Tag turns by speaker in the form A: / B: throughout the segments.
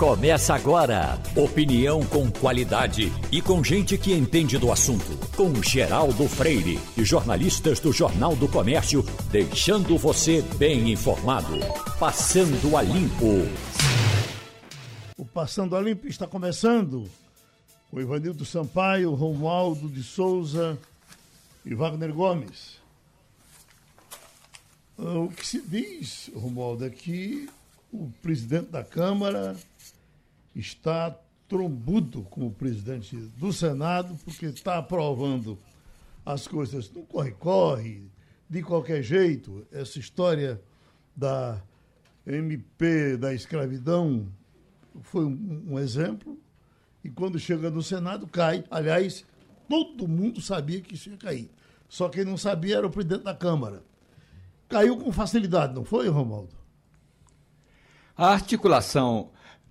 A: Começa agora. Opinião com qualidade e com gente que entende do assunto. Com Geraldo Freire e jornalistas do Jornal do Comércio, deixando você bem informado. Passando a Limpo.
B: O Passando a Limpo está começando. O Ivanildo Sampaio, Romualdo de Souza e Wagner Gomes. Ah, o que se diz, Romualdo, é que o presidente da Câmara está trombudo com o presidente do Senado, porque está aprovando as coisas no corre-corre, de qualquer jeito. Essa história da MP da escravidão foi um, um exemplo. E quando chega no Senado, cai. Aliás, todo mundo sabia que isso ia cair. Só quem não sabia era o presidente da Câmara. Caiu com facilidade, não foi, Romualdo?
C: A articulação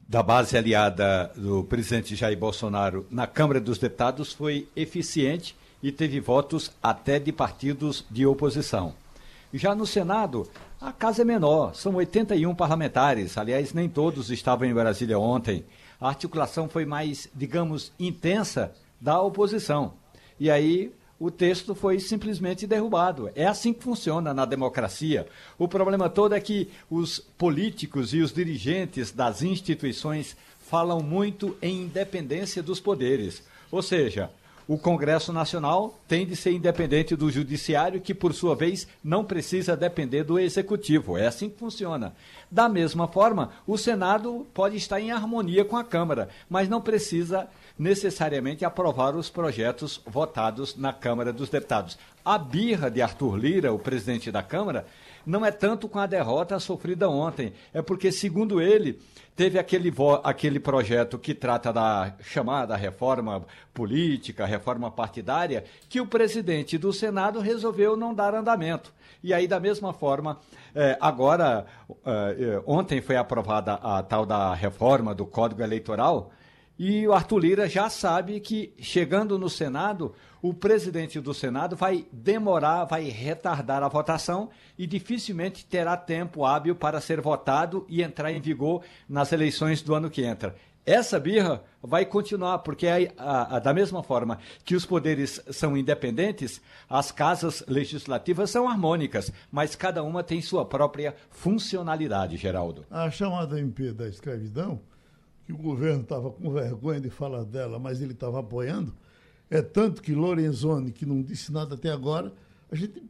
C: da base aliada do presidente Jair Bolsonaro na Câmara dos Deputados foi eficiente e teve votos até de partidos de oposição. Já no Senado, a casa é menor, são 81 parlamentares, aliás, nem todos estavam em Brasília ontem. A articulação foi mais, digamos, intensa da oposição. E aí o texto foi simplesmente derrubado. É assim que funciona na democracia. O problema todo é que os políticos e os dirigentes das instituições falam muito em independência dos poderes. Ou seja, o Congresso Nacional tem de ser independente do Judiciário, que, por sua vez, não precisa depender do Executivo. É assim que funciona. Da mesma forma, o Senado pode estar em harmonia com a Câmara, mas não precisa necessariamente aprovar os projetos votados na Câmara dos Deputados. A birra de Arthur Lira, o presidente da Câmara, não é tanto com a derrota sofrida ontem, é porque, segundo ele, teve aquele, aquele projeto que trata da chamada reforma política, reforma partidária, que o presidente do Senado resolveu não dar andamento. E aí, da mesma forma, é, agora, é, ontem foi aprovada a tal da reforma do Código Eleitoral, e o Arthur Lira já sabe que, chegando no Senado, o presidente do Senado vai demorar, vai retardar a votação e dificilmente terá tempo hábil para ser votado e entrar em vigor nas eleições do ano que entra. Essa birra vai continuar, porque é a, a, da mesma forma que os poderes são independentes, as casas legislativas são harmônicas, mas cada uma tem sua própria funcionalidade, Geraldo.
B: A chamada MP da escravidão que o governo estava com vergonha de falar dela, mas ele estava apoiando, é tanto que Lorenzoni, que não disse nada até agora, a gente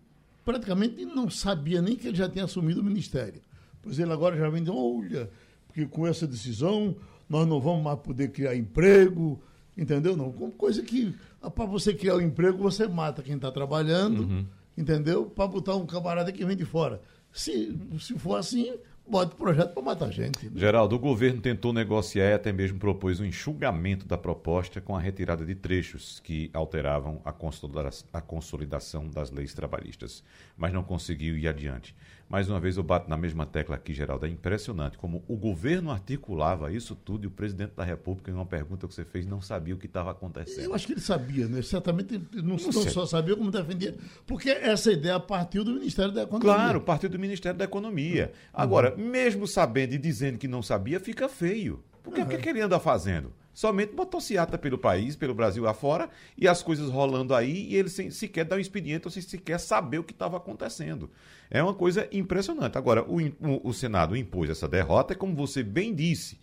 B: praticamente não sabia nem que ele já tinha assumido o ministério. Pois ele agora já vem dizendo, olha, porque com essa decisão nós não vamos mais poder criar emprego, entendeu? Não, coisa que ah, para você criar o um emprego você mata quem está trabalhando, uhum. entendeu? Para botar um camarada que vem de fora. Se, se for assim, bota projeto para matar gente.
D: Né? Geraldo, o governo tentou negociar e até mesmo propôs um enxugamento da proposta com a retirada de trechos que alteravam a consolidação das leis trabalhistas, mas não conseguiu ir adiante. Mais uma vez eu bato na mesma tecla aqui, Geraldo. É impressionante como o governo articulava isso tudo e o presidente da República, em uma pergunta que você fez, não sabia o que estava acontecendo.
B: Eu acho que ele sabia, né? Certamente não, não, não só sabia como defendia, porque essa ideia partiu do Ministério da Economia.
D: Claro, partiu do Ministério da Economia. Uhum. Agora, mesmo sabendo e dizendo que não sabia, fica feio. Porque uhum. o que, que ele anda fazendo? Somente motociata pelo país, pelo Brasil afora, e as coisas rolando aí, e ele sem, sequer dá um expediente ou sequer saber o que estava acontecendo. É uma coisa impressionante. Agora, o, o, o Senado impôs essa derrota, e como você bem disse,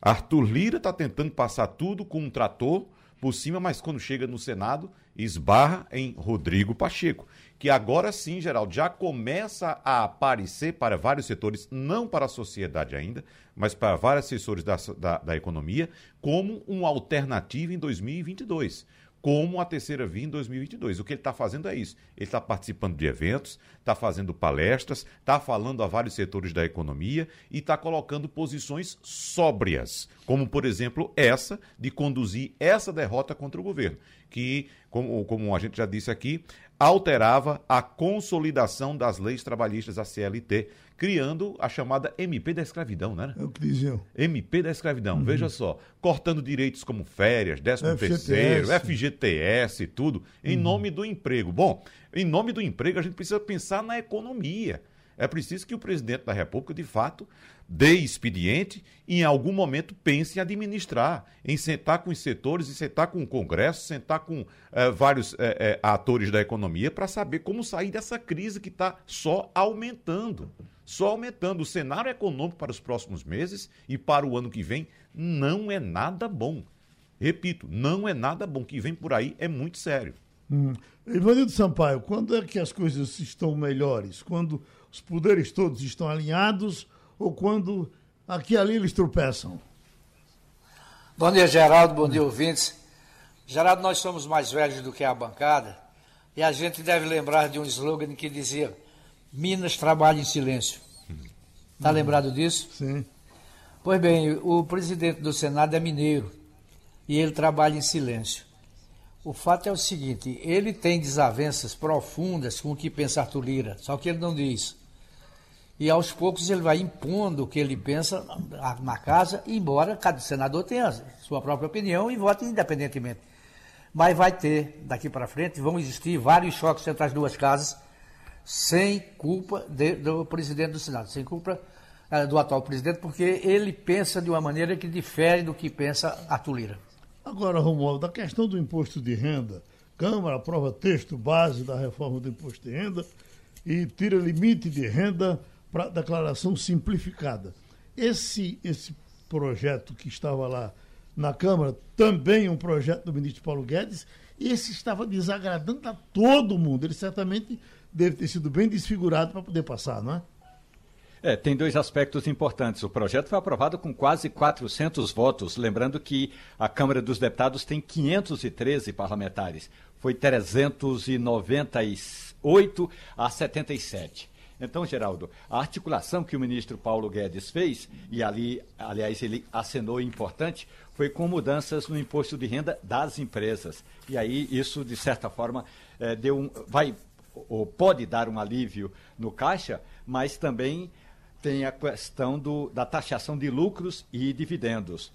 D: Arthur Lira está tentando passar tudo com um trator por cima, mas quando chega no Senado, esbarra em Rodrigo Pacheco, que agora sim, Geraldo, já começa a aparecer para vários setores, não para a sociedade ainda, mas para vários setores da, da, da economia, como uma alternativa em 2022 como a terceira via em 2022. O que ele está fazendo é isso. Ele está participando de eventos, está fazendo palestras, está falando a vários setores da economia e está colocando posições sóbrias, como, por exemplo, essa de conduzir essa derrota contra o governo, que, como, como a gente já disse aqui, alterava a consolidação das leis trabalhistas, a CLT, criando a chamada MP da escravidão, né?
B: É o que diziam.
D: MP da escravidão, uhum. veja só, cortando direitos como férias, 13 terceiro, FGTS e tudo, em uhum. nome do emprego. Bom, em nome do emprego a gente precisa pensar na economia. É preciso que o presidente da República, de fato, dê expediente e em algum momento pense em administrar, em sentar com os setores, em sentar com o Congresso, sentar com eh, vários eh, eh, atores da economia para saber como sair dessa crise que está só aumentando. Só aumentando. O cenário econômico para os próximos meses e para o ano que vem não é nada bom. Repito, não é nada bom. O que vem por aí é muito sério.
B: Hum. Ivanildo Sampaio, quando é que as coisas estão melhores? Quando os poderes todos estão alinhados ou quando aqui e ali eles tropeçam?
E: Bom dia, Geraldo. Bom dia, ouvintes. Geraldo, nós somos mais velhos do que a bancada e a gente deve lembrar de um slogan que dizia: Minas trabalha em silêncio. Está lembrado disso?
B: Sim.
E: Pois bem, o presidente do Senado é mineiro e ele trabalha em silêncio. O fato é o seguinte: ele tem desavenças profundas com o que pensa Arthur Lira, só que ele não diz. E aos poucos ele vai impondo o que ele pensa na casa, embora cada senador tenha sua própria opinião e vote independentemente. Mas vai ter, daqui para frente, vão existir vários choques entre as duas casas, sem culpa de, do presidente do Senado, sem culpa uh, do atual presidente, porque ele pensa de uma maneira que difere do que pensa Arthur Lira.
B: Agora, Romualdo, a questão do imposto de renda, Câmara aprova texto base da reforma do imposto de renda e tira limite de renda para declaração simplificada. Esse, esse projeto que estava lá na Câmara, também um projeto do ministro Paulo Guedes, esse estava desagradando a todo mundo. Ele certamente deve ter sido bem desfigurado para poder passar, não é?
C: É, tem dois aspectos importantes. O projeto foi aprovado com quase 400 votos, lembrando que a Câmara dos Deputados tem 513 parlamentares. Foi 398 a 77. Então, Geraldo, a articulação que o ministro Paulo Guedes fez, e ali, aliás, ele acenou importante, foi com mudanças no imposto de renda das empresas. E aí, isso, de certa forma, é, deu um, vai ou pode dar um alívio no caixa, mas também tem a questão do, da taxação de lucros e dividendos.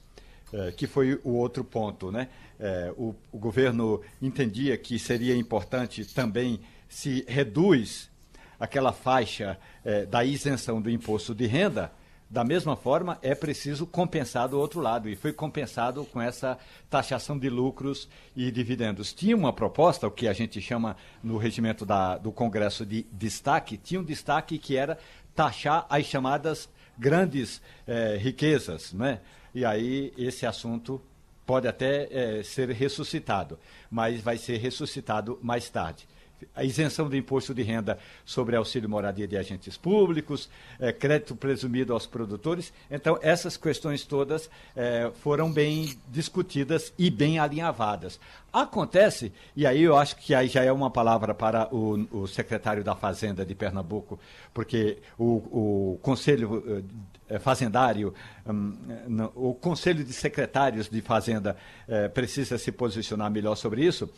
C: É, que foi o outro ponto, né? É, o, o governo entendia que seria importante também se reduz aquela faixa é, da isenção do imposto de renda, da mesma forma, é preciso compensar do outro lado, e foi compensado com essa taxação de lucros e dividendos. Tinha uma proposta, o que a gente chama no regimento da, do Congresso de destaque, tinha um destaque que era taxar as chamadas grandes eh, riquezas, né? E aí esse assunto pode até eh, ser ressuscitado, mas vai ser ressuscitado mais tarde a isenção do imposto de renda sobre auxílio moradia de agentes públicos, é, crédito presumido aos produtores. Então, essas questões todas é, foram bem discutidas e bem alinhavadas. Acontece, e aí eu acho que aí já é uma palavra para o, o secretário da Fazenda de Pernambuco, porque o, o Conselho eh, Fazendário, um, o Conselho de Secretários de Fazenda precisa se posicionar melhor sobre isso.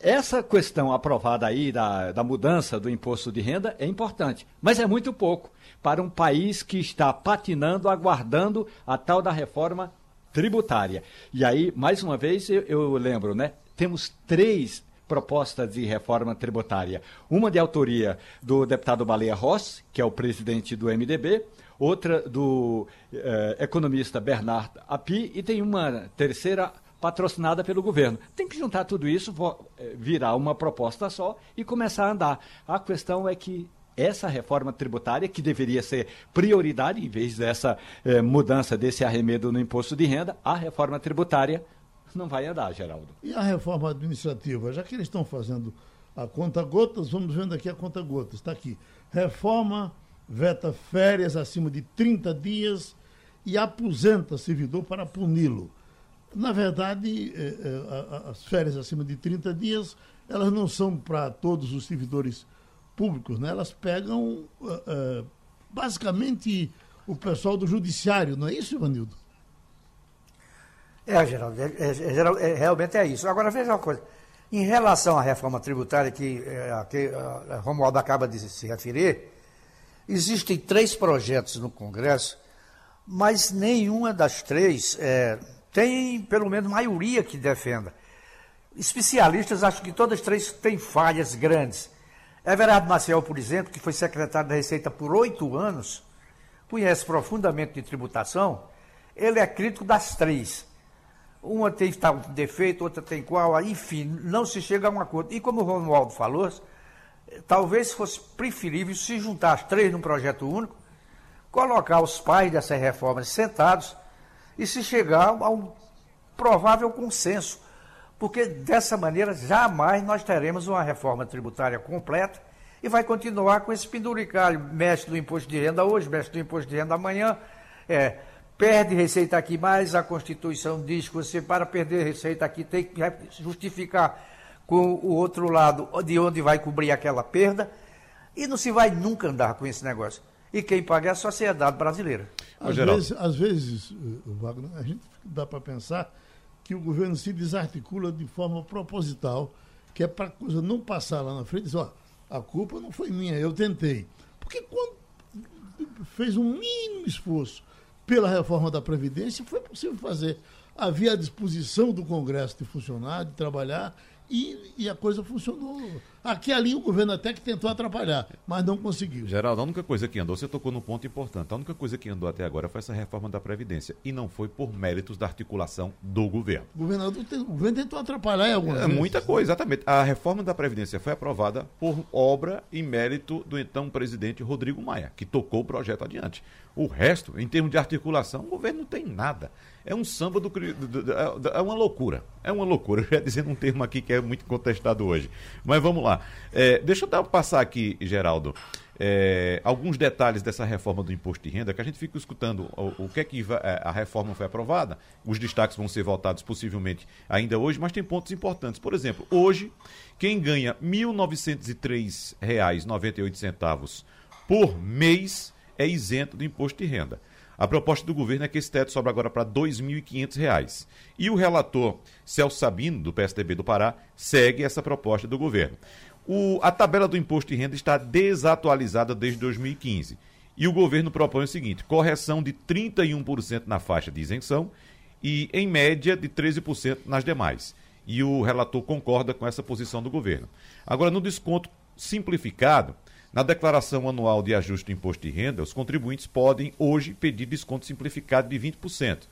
C: Essa questão aprovada aí da, da mudança do imposto de renda é importante, mas é muito pouco para um país que está patinando, aguardando a tal da reforma tributária. E aí, mais uma vez, eu, eu lembro, né? Temos três propostas de reforma tributária. Uma de autoria do deputado Baleia Rossi, que é o presidente do MDB, outra do eh, economista Bernard Api, e tem uma terceira patrocinada pelo governo. Tem que juntar tudo isso, eh, virar uma proposta só e começar a andar. A questão é que essa reforma tributária, que deveria ser prioridade, em vez dessa eh, mudança desse arremedo no imposto de renda, a reforma tributária não vai andar, Geraldo.
B: E a reforma administrativa? Já que eles estão fazendo a conta gotas, vamos vendo aqui a conta gotas. Está aqui. Reforma veta férias acima de 30 dias e aposenta servidor para puni-lo. Na verdade, é, é, as férias acima de 30 dias, elas não são para todos os servidores públicos, né? elas pegam é, basicamente o pessoal do judiciário, não é isso, Ivanildo?
E: É, Geraldo, é, é, é, realmente é isso. Agora, veja uma coisa. Em relação à reforma tributária que, é, que a Romualdo acaba de se referir, existem três projetos no Congresso, mas nenhuma das três é, tem pelo menos maioria que defenda. Especialistas acham que todas três têm falhas grandes. Everardo Maciel, por exemplo, que foi secretário da Receita por oito anos, conhece profundamente de tributação, ele é crítico das três. Uma tem tal defeito, outra tem qual, enfim, não se chega a um acordo. E como o Romualdo falou, talvez fosse preferível se juntar as três num projeto único, colocar os pais dessas reformas sentados e se chegar a um provável consenso porque dessa maneira jamais nós teremos uma reforma tributária completa e vai continuar com esse penduricalho, mestre do imposto de renda hoje, mestre do imposto de renda amanhã, é, perde receita aqui, mas a Constituição diz que você, para perder receita aqui, tem que justificar com o outro lado de onde vai cobrir aquela perda, e não se vai nunca andar com esse negócio. E quem paga é a sociedade brasileira.
B: Às, vezes, às vezes, Wagner, a gente dá para pensar que o governo se desarticula de forma proposital, que é para a coisa não passar lá na frente e dizer, ó, a culpa não foi minha, eu tentei. Porque quando fez um mínimo esforço pela reforma da Previdência, foi possível fazer. Havia a disposição do Congresso de funcionar, de trabalhar, e, e, a coisa funcionou. Aqui ali o governo até que tentou atrapalhar, mas não conseguiu.
D: Geraldo, a única coisa que andou, você tocou num ponto importante, a única coisa que andou até agora foi essa reforma da Previdência. E não foi por méritos da articulação do governo.
B: O, governador, o governo tentou atrapalhar em alguma
D: é, Muita coisa, exatamente. A reforma da Previdência foi aprovada por obra e mérito do então presidente Rodrigo Maia, que tocou o projeto adiante. O resto, em termos de articulação, o governo não tem nada é um samba do, do, é uma loucura. É uma loucura. Eu ia dizer um termo aqui que é muito contestado hoje. Mas vamos lá. É, deixa eu dar, passar aqui, Geraldo, é, alguns detalhes dessa reforma do imposto de renda, que a gente fica escutando o, o que é que é, a reforma foi aprovada. Os destaques vão ser votados possivelmente ainda hoje, mas tem pontos importantes. Por exemplo, hoje, quem ganha R$ 1.903,98 por mês é isento do imposto de renda. A proposta do governo é que esse teto sobra agora para R$ 2.500. E o relator Celso Sabino, do PSDB do Pará, segue essa proposta do governo. O, a tabela do imposto de renda está desatualizada desde 2015. E o governo propõe o seguinte: correção de 31% na faixa de isenção e, em média, de 13% nas demais. E o relator concorda com essa posição do governo. Agora, no desconto simplificado, na declaração anual de ajuste do imposto de renda, os contribuintes podem hoje pedir desconto simplificado de 20%.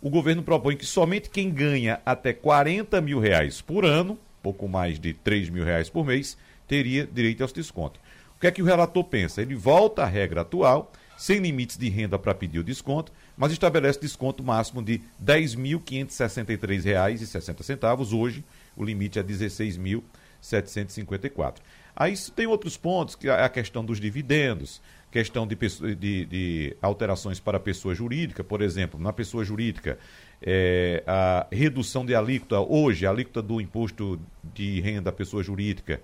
D: O governo propõe que somente quem ganha até 40 mil reais por ano, pouco mais de 3 mil reais por mês, teria direito aos descontos. O que é que o relator pensa? Ele volta à regra atual, sem limites de renda para pedir o desconto, mas estabelece desconto máximo de R$ 10.563,60. Hoje, o limite é R$ 16.754. Aí tem outros pontos, que é a questão dos dividendos, questão de, de, de alterações para a pessoa jurídica, por exemplo, na pessoa jurídica, é, a redução de alíquota, hoje, a alíquota do imposto de renda da pessoa jurídica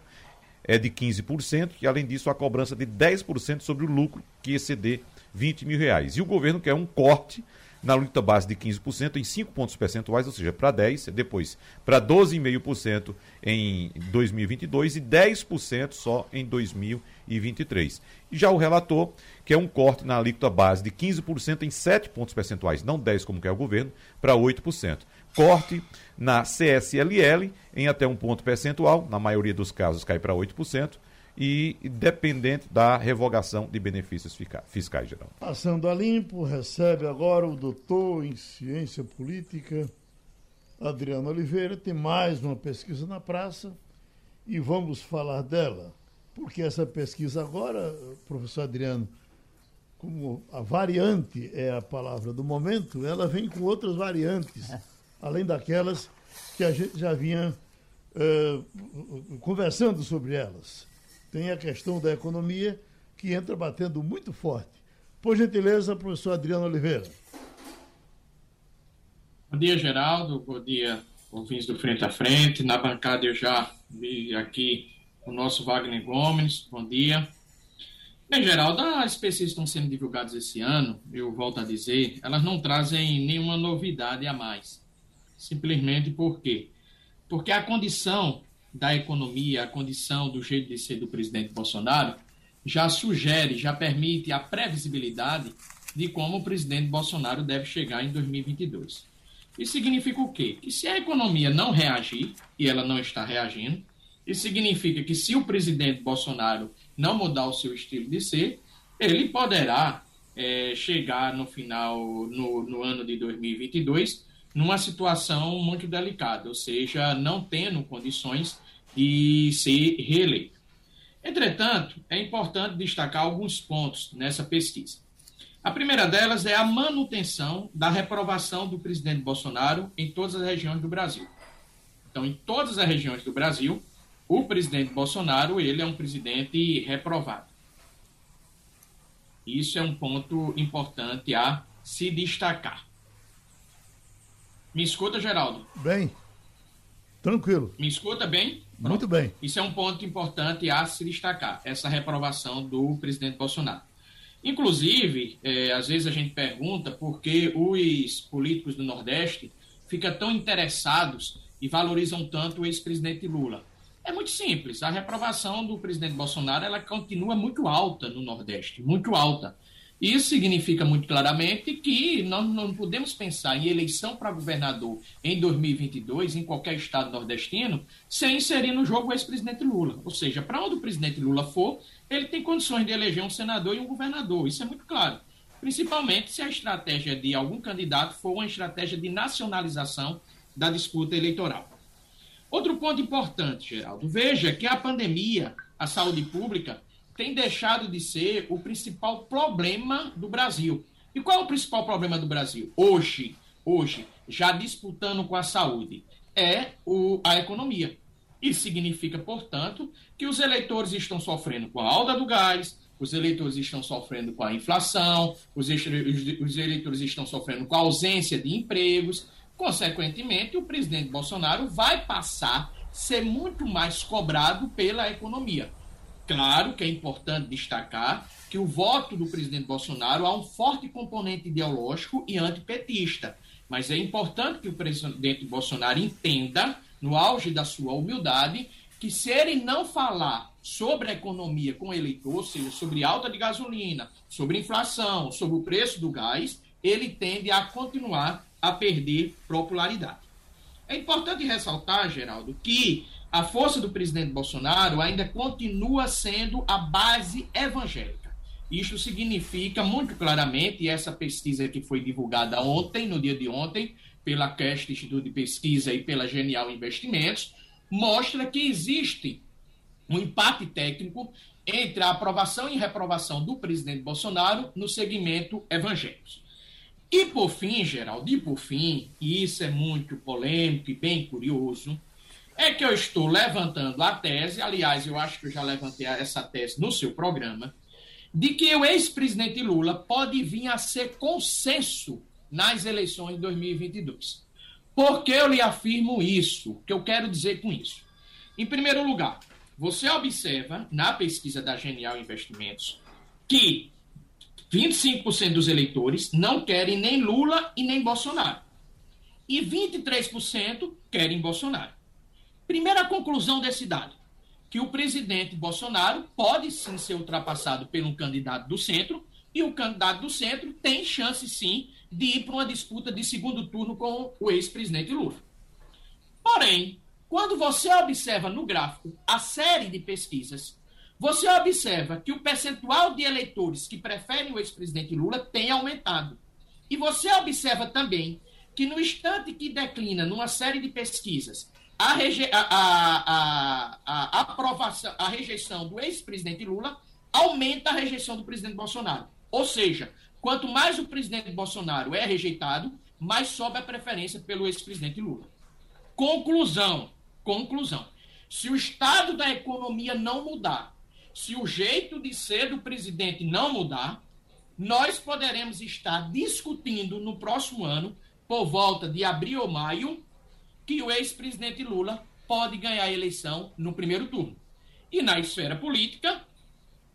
D: é de 15%, e além disso, a cobrança de 10% sobre o lucro que exceder 20 mil reais. E o governo quer um corte na luta base de 15% em 5 pontos percentuais, ou seja, para 10%, depois para 12,5% em 2022 e 10% só em 2023. E já o relator quer um corte na alíquota base de 15% em 7 pontos percentuais, não 10% como quer o governo, para 8%. Corte na CSLL em até um ponto percentual, na maioria dos casos cai para 8%, e dependente da revogação de benefícios fiscais, geral.
B: Passando a limpo, recebe agora o doutor em ciência política, Adriano Oliveira. Tem mais uma pesquisa na praça e vamos falar dela. Porque essa pesquisa agora, professor Adriano, como a variante é a palavra do momento, ela vem com outras variantes, além daquelas que a gente já vinha uh, conversando sobre elas tem a questão da economia que entra batendo muito forte. Por gentileza, professor Adriano Oliveira.
F: Bom dia, Geraldo. Bom dia, ouvintes do Frente a Frente. Na bancada eu já vi aqui o nosso Wagner Gomes. Bom dia. Bem, Geraldo, as pesquisas estão sendo divulgadas esse ano, eu volto a dizer, elas não trazem nenhuma novidade a mais. Simplesmente por quê? Porque a condição da economia, a condição do jeito de ser do presidente Bolsonaro, já sugere, já permite a previsibilidade de como o presidente Bolsonaro deve chegar em 2022. Isso significa o quê? Que se a economia não reagir, e ela não está reagindo, Isso significa que se o presidente Bolsonaro não mudar o seu estilo de ser, ele poderá é, chegar no final, no, no ano de 2022, numa situação muito delicada, ou seja, não tendo condições de ser reeleito. Entretanto, é importante destacar alguns pontos nessa pesquisa. A primeira delas é a manutenção da reprovação do presidente Bolsonaro em todas as regiões do Brasil. Então, em todas as regiões do Brasil, o presidente Bolsonaro ele é um presidente reprovado. Isso é um ponto importante a se destacar. Me escuta, Geraldo?
B: Bem. Tranquilo.
F: Me escuta bem?
B: Pronto. Muito bem.
F: Isso é um ponto importante a se destacar, essa reprovação do presidente Bolsonaro. Inclusive, é, às vezes a gente pergunta por que os políticos do Nordeste ficam tão interessados e valorizam tanto o ex-presidente Lula. É muito simples. A reprovação do presidente Bolsonaro ela continua muito alta no Nordeste, muito alta. Isso significa muito claramente que nós não podemos pensar em eleição para governador em 2022, em qualquer estado nordestino, sem inserir no jogo o ex-presidente Lula. Ou seja, para onde o presidente Lula for, ele tem condições de eleger um senador e um governador. Isso é muito claro. Principalmente se a estratégia de algum candidato for uma estratégia de nacionalização da disputa eleitoral. Outro ponto importante, Geraldo. Veja que a pandemia, a saúde pública, tem deixado de ser o principal problema do Brasil. E qual é o principal problema do Brasil? Hoje, hoje, já disputando com a saúde, é o, a economia. Isso significa, portanto, que os eleitores estão sofrendo com a alta do gás, os eleitores estão sofrendo com a inflação, os, os eleitores estão sofrendo com a ausência de empregos. Consequentemente, o presidente Bolsonaro vai passar a ser muito mais cobrado pela economia. Claro que é importante destacar que o voto do presidente Bolsonaro há um forte componente ideológico e antipetista. Mas é importante que o presidente Bolsonaro entenda, no auge da sua humildade, que se ele não falar sobre a economia com o eleitor, ou seja, sobre alta de gasolina, sobre inflação, sobre o preço do gás, ele tende a continuar a perder popularidade. É importante ressaltar, Geraldo, que a força do presidente Bolsonaro ainda continua sendo a base evangélica. Isto significa muito claramente, e essa pesquisa que foi divulgada ontem, no dia de ontem, pela Cast Instituto de Pesquisa e pela Genial Investimentos, mostra que existe um empate técnico entre a aprovação e reprovação do presidente Bolsonaro no segmento evangélico. E por fim, Geraldo, e por fim, e isso é muito polêmico e bem curioso, é que eu estou levantando a tese, aliás, eu acho que eu já levantei essa tese no seu programa, de que o ex-presidente Lula pode vir a ser consenso nas eleições de 2022. Por que eu lhe afirmo isso? O que eu quero dizer com isso? Em primeiro lugar, você observa na pesquisa da Genial Investimentos que 25% dos eleitores não querem nem Lula e nem Bolsonaro. E 23% querem Bolsonaro. Primeira conclusão desse dado: que o presidente Bolsonaro pode sim ser ultrapassado pelo candidato do centro, e o candidato do centro tem chance sim de ir para uma disputa de segundo turno com o ex-presidente Lula. Porém, quando você observa no gráfico a série de pesquisas, você observa que o percentual de eleitores que preferem o ex-presidente Lula tem aumentado. E você observa também que no instante que declina numa série de pesquisas a, reje a, a, a, aprovação, a rejeição do ex-presidente Lula aumenta a rejeição do presidente Bolsonaro. Ou seja, quanto mais o presidente Bolsonaro é rejeitado, mais sobe a preferência pelo ex-presidente Lula. Conclusão, conclusão. Se o estado da economia não mudar, se o jeito de ser do presidente não mudar, nós poderemos estar discutindo no próximo ano, por volta de abril ou maio, que o ex-presidente Lula pode ganhar a eleição no primeiro turno. E na esfera política,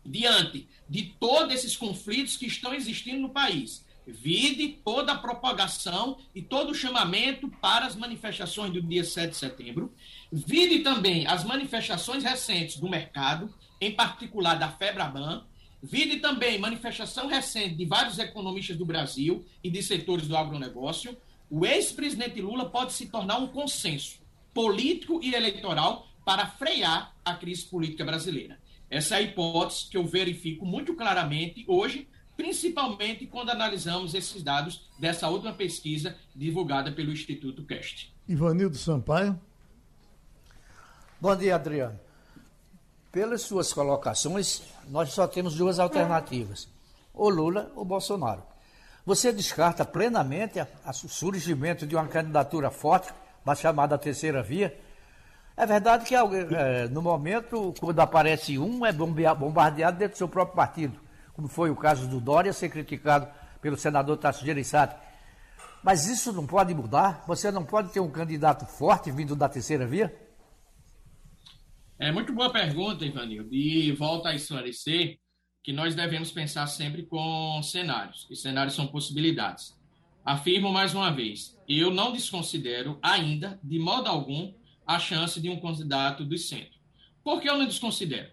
F: diante de todos esses conflitos que estão existindo no país, vide toda a propagação e todo o chamamento para as manifestações do dia 7 de setembro, vide também as manifestações recentes do mercado, em particular da Febraban, vide também manifestação recente de vários economistas do Brasil e de setores do agronegócio, o ex-presidente Lula pode se tornar um consenso político e eleitoral para frear a crise política brasileira. Essa é a hipótese que eu verifico muito claramente hoje, principalmente quando analisamos esses dados dessa última pesquisa divulgada pelo Instituto Cast.
B: Ivanildo Sampaio.
E: Bom dia, Adriano. Pelas suas colocações, nós só temos duas alternativas: o Lula ou Bolsonaro. Você descarta plenamente o surgimento de uma candidatura forte, da chamada terceira via? É verdade que é, no momento, quando aparece um, é bombardeado dentro do seu próprio partido, como foi o caso do Dória ser criticado pelo senador Tasso Gereissati. Mas isso não pode mudar? Você não pode ter um candidato forte vindo da terceira via?
F: É muito boa pergunta, Ivanildo. E volta a esclarecer que nós devemos pensar sempre com cenários, e cenários são possibilidades. Afirmo mais uma vez, eu não desconsidero ainda, de modo algum, a chance de um candidato do centro. Por que eu não desconsidero?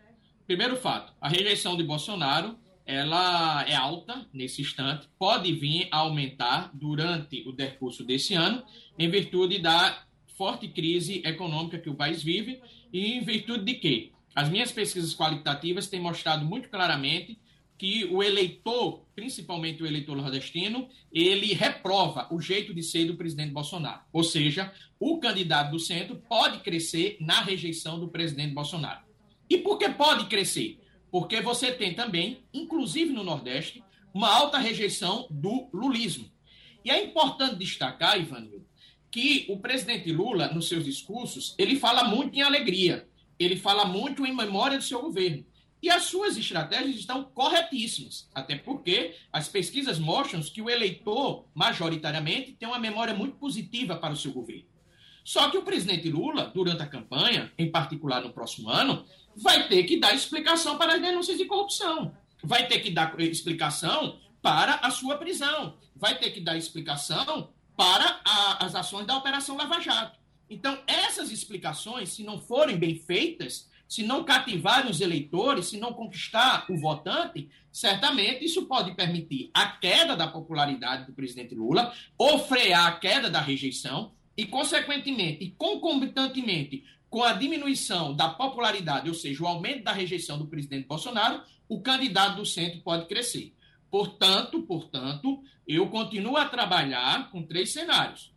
F: Primeiro fato, a rejeição de Bolsonaro ela é alta nesse instante, pode vir a aumentar durante o decurso desse ano, em virtude da forte crise econômica que o país vive e em virtude de quê? As minhas pesquisas qualitativas têm mostrado muito claramente que o eleitor, principalmente o eleitor nordestino, ele reprova o jeito de ser do presidente Bolsonaro. Ou seja, o candidato do centro pode crescer na rejeição do presidente Bolsonaro. E por que pode crescer? Porque você tem também, inclusive no Nordeste, uma alta rejeição do lulismo. E é importante destacar, Ivanildo, que o presidente Lula, nos seus discursos, ele fala muito em alegria, ele fala muito em memória do seu governo. E as suas estratégias estão corretíssimas, até porque as pesquisas mostram que o eleitor, majoritariamente, tem uma memória muito positiva para o seu governo. Só que o presidente Lula, durante a campanha, em particular no próximo ano, vai ter que dar explicação para as denúncias de corrupção, vai ter que dar explicação para a sua prisão, vai ter que dar explicação para a, as ações da Operação Lava Jato. Então, essas explicações, se não forem bem feitas, se não cativarem os eleitores, se não conquistar o votante, certamente isso pode permitir a queda da popularidade do presidente Lula, ou frear a queda da rejeição, e, consequentemente, e concomitantemente com a diminuição da popularidade, ou seja, o aumento da rejeição do presidente Bolsonaro, o candidato do centro pode crescer. Portanto, portanto, eu continuo a trabalhar com três cenários.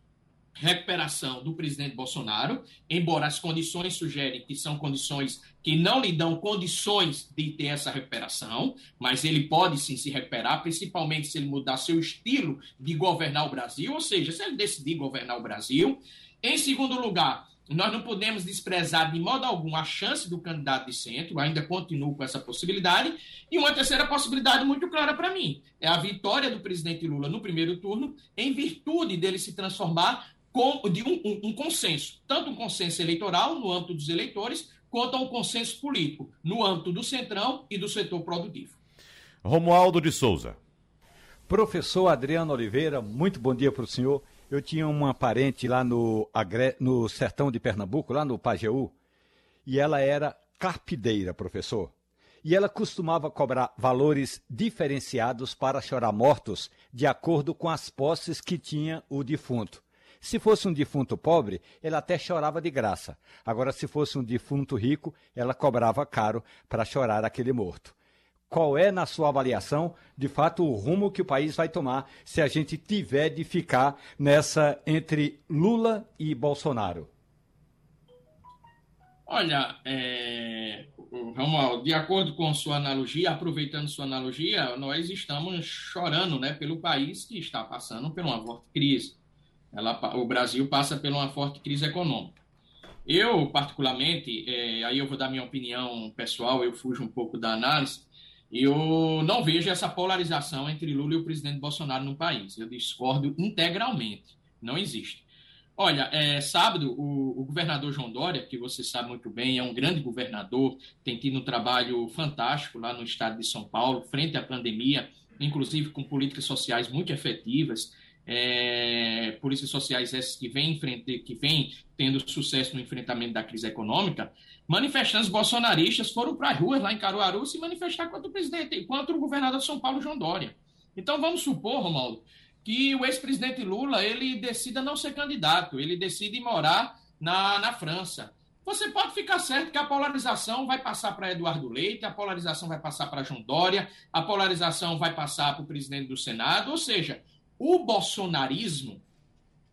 F: Recuperação do presidente Bolsonaro, embora as condições sugerem que são condições que não lhe dão condições de ter essa recuperação, mas ele pode sim se recuperar, principalmente se ele mudar seu estilo de governar o Brasil, ou seja, se ele decidir governar o Brasil. Em segundo lugar, nós não podemos desprezar de modo algum a chance do candidato de centro, ainda continuo com essa possibilidade. E uma terceira possibilidade muito clara para mim: é a vitória do presidente Lula no primeiro turno, em virtude dele se transformar com, de um, um, um consenso, tanto um consenso eleitoral no âmbito dos eleitores, quanto a um consenso político no âmbito do centrão e do setor produtivo.
D: Romualdo de Souza.
C: Professor Adriano Oliveira, muito bom dia para o senhor. Eu tinha uma parente lá no, no sertão de Pernambuco, lá no Pajeú, e ela era carpideira, professor. E ela costumava cobrar valores diferenciados para chorar mortos, de acordo com as posses que tinha o defunto. Se fosse um defunto pobre, ela até chorava de graça. Agora, se fosse um defunto rico, ela cobrava caro para chorar aquele morto qual é, na sua avaliação, de fato, o rumo que o país vai tomar se a gente tiver de ficar nessa entre Lula e Bolsonaro?
F: Olha, é, Romualdo, de acordo com sua analogia, aproveitando sua analogia, nós estamos chorando né, pelo país que está passando por uma forte crise. Ela, o Brasil passa por uma forte crise econômica. Eu, particularmente, é, aí eu vou dar minha opinião pessoal, eu fujo um pouco da análise, eu não vejo essa polarização entre Lula e o presidente Bolsonaro no país. Eu discordo integralmente. Não existe. Olha, é, sábado, o, o, governador João Dória, que você sabe muito bem, é um grande governador, tem tido um trabalho fantástico lá no estado de São Paulo, frente à pandemia, inclusive com políticas sociais muito efetivas é, polícias sociais essas que vêm que vem tendo sucesso no enfrentamento da crise econômica, manifestantes bolsonaristas foram para as ruas lá em Caruaru se manifestar contra o presidente, contra o governador de São Paulo, João Dória. Então vamos supor, Romualdo, que o ex-presidente Lula ele decida não ser candidato, ele decide morar na, na França. você pode ficar certo que a polarização vai passar para Eduardo Leite, a polarização vai passar para João Dória, a polarização vai passar para o presidente do Senado, ou seja, o bolsonarismo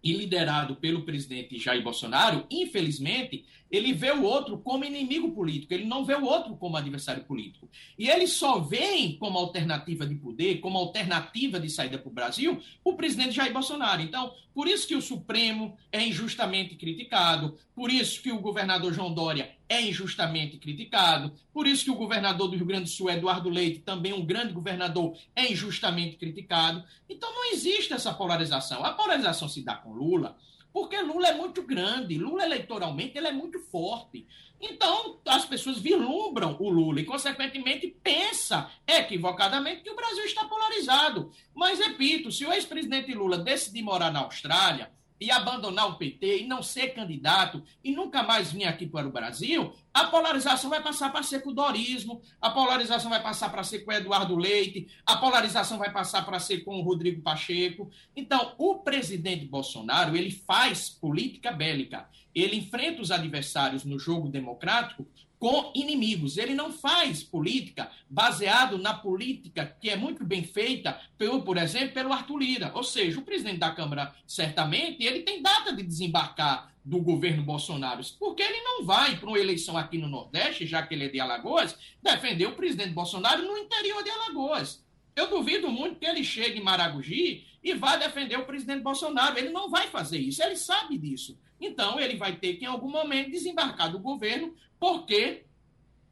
F: e liderado pelo presidente Jair Bolsonaro, infelizmente, ele vê o outro como inimigo político, ele não vê o outro como adversário político. E ele só vê como alternativa de poder, como alternativa de saída para o Brasil, o presidente Jair Bolsonaro. Então, por isso que o Supremo é injustamente criticado, por isso que o governador João Dória é injustamente criticado, por isso que o governador do Rio Grande do Sul, Eduardo Leite, também um grande governador, é injustamente criticado. Então, não existe essa polarização. A polarização se dá com Lula porque Lula é muito grande, Lula eleitoralmente ele é muito forte. Então, as pessoas vislumbram o Lula e, consequentemente, pensa equivocadamente que o Brasil está polarizado. Mas, repito, se o ex-presidente Lula decidir morar na Austrália, e abandonar o PT e não ser candidato e nunca mais vir aqui para o Brasil, a polarização vai passar para ser com o Dorismo, a polarização vai passar para ser com o Eduardo Leite, a polarização vai passar para ser com o Rodrigo Pacheco. Então, o presidente Bolsonaro, ele faz política bélica. Ele enfrenta os adversários no jogo democrático com inimigos. Ele não faz política baseado na política que é muito bem feita, pelo, por exemplo, pelo Arthur Lira. Ou seja, o presidente da Câmara, certamente, ele tem data de desembarcar do governo Bolsonaro, porque ele não vai para uma eleição aqui no Nordeste, já que ele é de Alagoas, defender o presidente Bolsonaro no interior de Alagoas. Eu duvido muito que ele chegue em Maragogi e vá defender o presidente Bolsonaro. Ele não vai fazer isso, ele sabe disso. Então, ele vai ter que, em algum momento, desembarcar do governo porque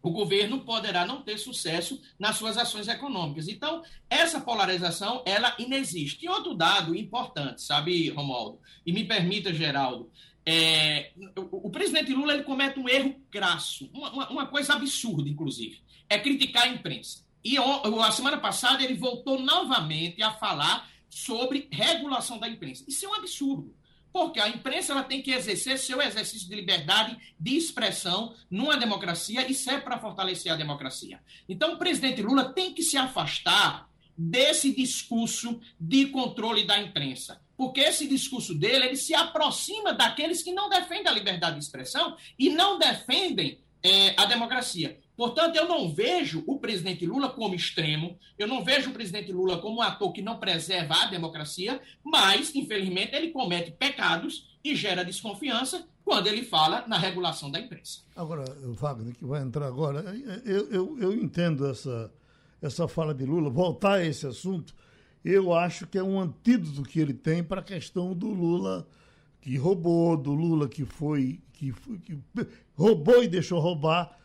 F: o governo poderá não ter sucesso nas suas ações econômicas. Então, essa polarização, ela inexiste. E outro dado importante, sabe, Romualdo? E me permita, Geraldo, é, o, o, presidente Lula ele comete um erro crasso, uma, uma, coisa absurda, inclusive, é criticar a imprensa. E a semana passada ele voltou novamente a falar sobre regulação da imprensa. Isso é um absurdo. Porque a imprensa ela tem que exercer seu exercício de liberdade de expressão numa democracia e serve para fortalecer a democracia. Então, o presidente Lula tem que se afastar desse discurso de controle da imprensa. Porque esse discurso dele ele se aproxima daqueles que não defendem a liberdade de expressão e não defendem é, a democracia. Portanto, eu não vejo o presidente Lula como extremo, eu não vejo o presidente Lula como um ator que não preserva a democracia, mas, infelizmente, ele comete pecados e gera desconfiança quando ele fala na regulação da imprensa.
B: Agora, Wagner, que vai entrar agora, eu, eu, eu entendo essa, essa fala de Lula, voltar a esse assunto, eu acho que é um antídoto que ele tem para a questão do Lula que roubou, do Lula que foi, que, foi, que roubou e deixou roubar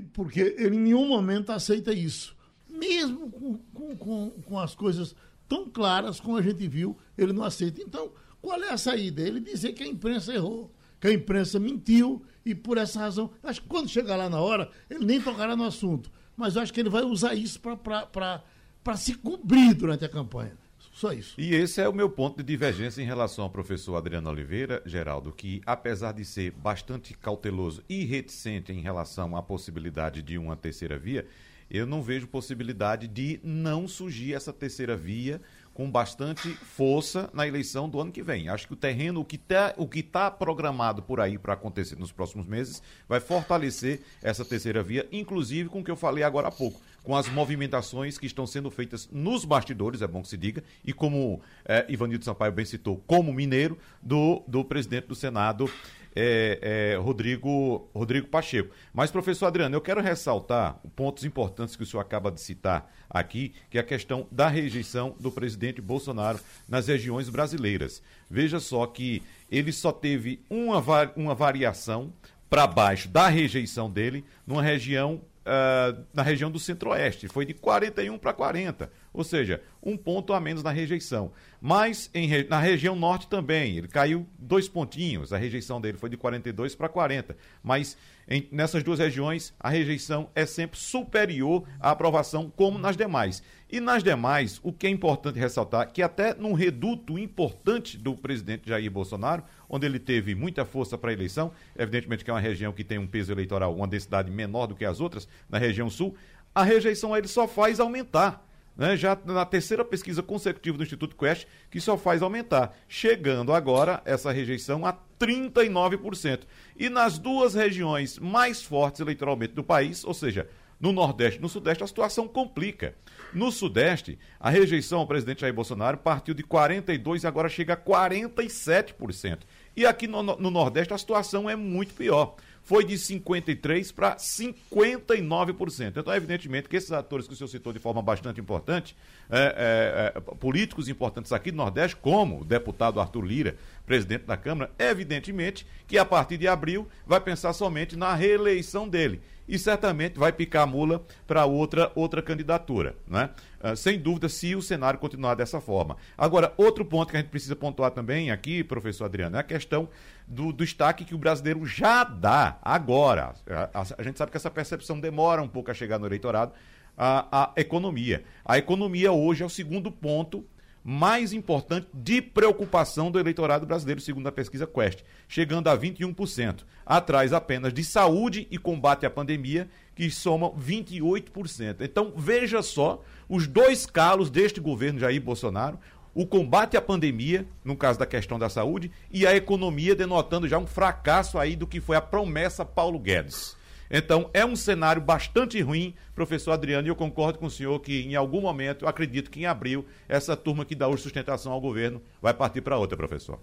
B: porque ele em nenhum momento aceita isso. Mesmo com, com, com, com as coisas tão claras como a gente viu, ele não aceita. Então, qual é a saída? Ele dizer que a imprensa errou, que a imprensa mentiu e por essa razão, acho que quando chegar lá na hora, ele nem tocará no assunto. Mas eu acho que ele vai usar isso para se cobrir durante a campanha. Só isso.
D: E esse é o meu ponto de divergência em relação ao professor Adriano Oliveira, Geraldo, que apesar de ser bastante cauteloso e reticente em relação à possibilidade de uma terceira via, eu não vejo possibilidade de não surgir essa terceira via com bastante força na eleição do ano que vem. Acho que o terreno, o que está tá programado por aí para acontecer nos próximos meses, vai fortalecer essa terceira via, inclusive com o que eu falei agora há pouco, com as movimentações que estão sendo feitas nos bastidores, é bom que se diga, e como é, Ivanildo Sampaio bem citou, como mineiro, do, do presidente do Senado, é, é, Rodrigo, Rodrigo Pacheco. Mas, professor Adriano, eu quero ressaltar pontos importantes que o senhor acaba de citar aqui, que é a questão da rejeição do presidente Bolsonaro nas regiões brasileiras. Veja só que ele só teve uma, uma variação para baixo da rejeição dele numa região uh, na região do Centro-Oeste. Foi de 41 para 40, ou seja, um ponto a menos na rejeição. Mas em, na região norte também, ele caiu dois pontinhos, a rejeição dele foi de 42 para 40. Mas em, nessas duas regiões, a rejeição é sempre superior à aprovação, como nas demais. E nas demais, o que é importante ressaltar, que até num reduto importante do presidente Jair Bolsonaro, onde ele teve muita força para a eleição, evidentemente que é uma região que tem um peso eleitoral, uma densidade menor do que as outras, na região sul, a rejeição a ele só faz aumentar. Né, já na terceira pesquisa consecutiva do Instituto Quest, que só faz aumentar, chegando agora essa rejeição a 39%. E nas duas regiões mais fortes eleitoralmente do país, ou seja, no Nordeste e no Sudeste, a situação complica. No Sudeste, a rejeição ao presidente Jair Bolsonaro partiu de 42% e agora chega a 47%. E aqui no, no Nordeste a situação é muito pior foi de 53% para 59%. Então, evidentemente que esses atores que o senhor citou de forma bastante importante, é, é, é, políticos importantes aqui do Nordeste, como o deputado Arthur Lira, presidente da Câmara, evidentemente que a partir de abril vai pensar somente na reeleição dele e certamente vai picar a mula para outra, outra candidatura, né? Uh, sem dúvida, se o cenário continuar dessa forma. Agora, outro ponto que a gente precisa pontuar também aqui, professor Adriano, é a questão do, do destaque que o brasileiro já dá agora. A, a, a gente sabe que essa percepção demora um pouco a chegar no eleitorado, a, a economia. A economia hoje é o segundo ponto mais importante de preocupação do eleitorado brasileiro, segundo a pesquisa Quest, chegando a 21%, atrás apenas de saúde e combate à pandemia, que somam 28%. Então, veja só os dois calos deste governo Jair Bolsonaro, o combate à pandemia, no caso da questão da saúde, e a economia denotando já um fracasso aí do que foi a promessa Paulo Guedes. Então, é um cenário bastante ruim, professor Adriano, e eu concordo com o senhor que em algum momento, acredito que em abril, essa turma que dá hoje sustentação ao governo vai partir para outra, professor.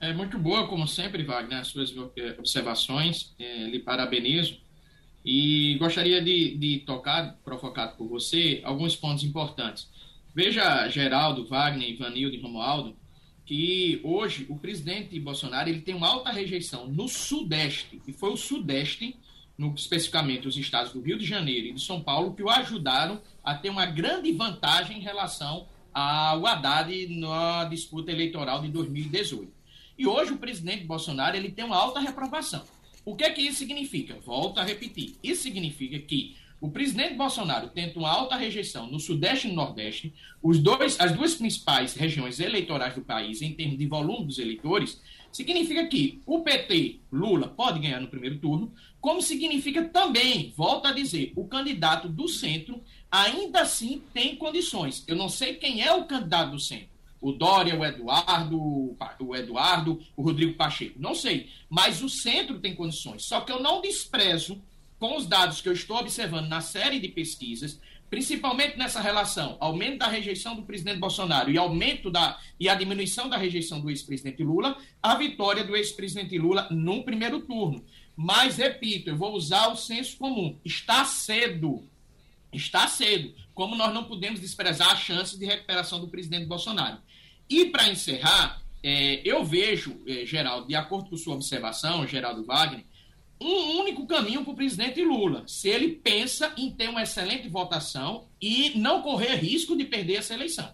F: É muito boa, como sempre, Wagner, as suas observações. É, lhe parabenizo. E gostaria de, de tocar, provocado por você, alguns pontos importantes. Veja, Geraldo, Wagner, Ivanildo e Romualdo, que hoje o presidente Bolsonaro ele tem uma alta rejeição no Sudeste, e foi o Sudeste, no, especificamente os estados do Rio de Janeiro e de São Paulo, que o ajudaram a ter uma grande vantagem em relação ao Haddad na disputa eleitoral de 2018. E hoje o presidente Bolsonaro ele tem uma alta reprovação. O que é que isso significa? Volto a repetir. Isso significa que o presidente Bolsonaro tenta uma alta rejeição no Sudeste e no Nordeste, os dois, as duas principais regiões eleitorais do país, em termos de volume dos eleitores, significa que o PT, Lula, pode ganhar no primeiro turno, como significa também, volto a dizer, o candidato do centro ainda assim tem condições. Eu não sei quem é o candidato do centro. O Dória, o Eduardo, o Eduardo, o Rodrigo Pacheco, não sei. Mas o centro tem condições. Só que eu não desprezo com os dados que eu estou observando na série de pesquisas, principalmente nessa relação aumento da rejeição do presidente Bolsonaro e aumento da e a diminuição da rejeição do ex-presidente Lula, a vitória do ex-presidente Lula no primeiro turno. Mas repito, eu vou usar o senso comum. Está cedo. Está cedo. Como nós não podemos desprezar a chance de recuperação do presidente Bolsonaro. E para encerrar, é, eu vejo, é, Geraldo, de acordo com sua observação, Geraldo Wagner, um único caminho para o presidente Lula, se ele pensa em ter uma excelente votação e não correr risco de perder essa eleição.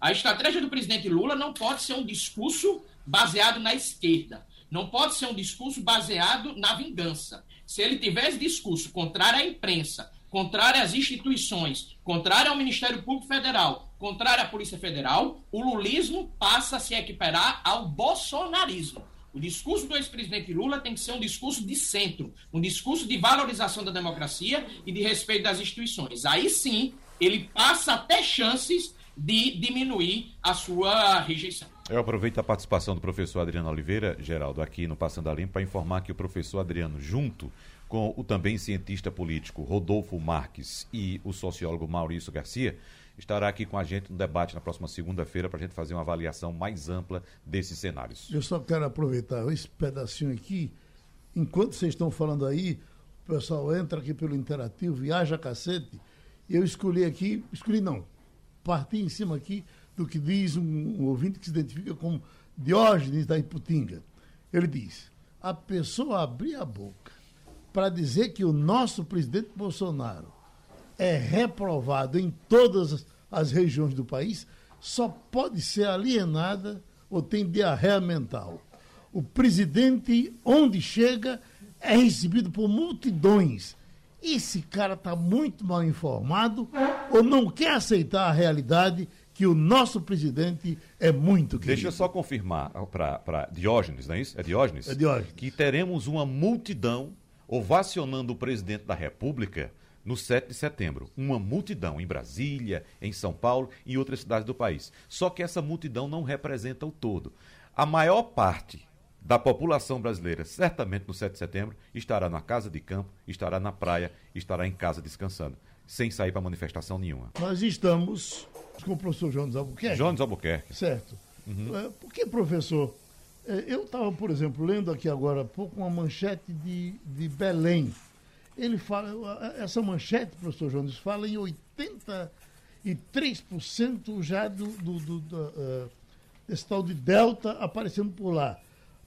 F: A estratégia do presidente Lula não pode ser um discurso baseado na esquerda, não pode ser um discurso baseado na vingança. Se ele tivesse discurso contrário à imprensa, contrário às instituições, contrário ao Ministério Público Federal, contrário à Polícia Federal, o lulismo passa a se equiparar ao bolsonarismo. O discurso do ex-presidente Lula tem que ser um discurso de centro, um discurso de valorização da democracia e de respeito das instituições. Aí sim, ele passa até chances de diminuir a sua rejeição.
D: Eu aproveito a participação do professor Adriano Oliveira, Geraldo, aqui no Passando a Limpo, para informar que o professor Adriano, junto com o também cientista político Rodolfo Marques e o sociólogo Maurício Garcia, estará aqui com a gente no debate na próxima segunda-feira para a gente fazer uma avaliação mais ampla desses cenários.
B: Eu só quero aproveitar esse pedacinho aqui. Enquanto vocês estão falando aí, o pessoal entra aqui pelo interativo, viaja cacete. Eu escolhi aqui, escolhi não, parti em cima aqui do que diz um, um ouvinte que se identifica como Diógenes da Iputinga. Ele diz: a pessoa abrir a boca para dizer que o nosso presidente Bolsonaro é reprovado em todas as regiões do país, só pode ser alienada ou tem diarreia mental. O presidente, onde chega, é recebido por multidões. Esse cara está muito mal informado ou não quer aceitar a realidade que o nosso presidente é muito querido.
D: Deixa eu só confirmar para Diógenes, não é isso? É Diógenes?
B: É Diógenes.
D: Que teremos uma multidão ovacionando o presidente da República no 7 de setembro, uma multidão em Brasília, em São Paulo e em outras cidades do país. Só que essa multidão não representa o todo. A maior parte da população brasileira, certamente no 7 de setembro, estará na casa de campo, estará na praia, estará em casa descansando, sem sair para manifestação nenhuma.
B: Nós estamos com o professor Jones Albuquerque.
D: Jones Albuquerque.
B: Certo. Uhum. É, por que, professor? É, eu estava, por exemplo, lendo aqui agora há pouco uma manchete de, de Belém ele fala, essa manchete, professor Jones, fala em 83% já do, do, do, do uh, desse tal de Delta aparecendo por lá.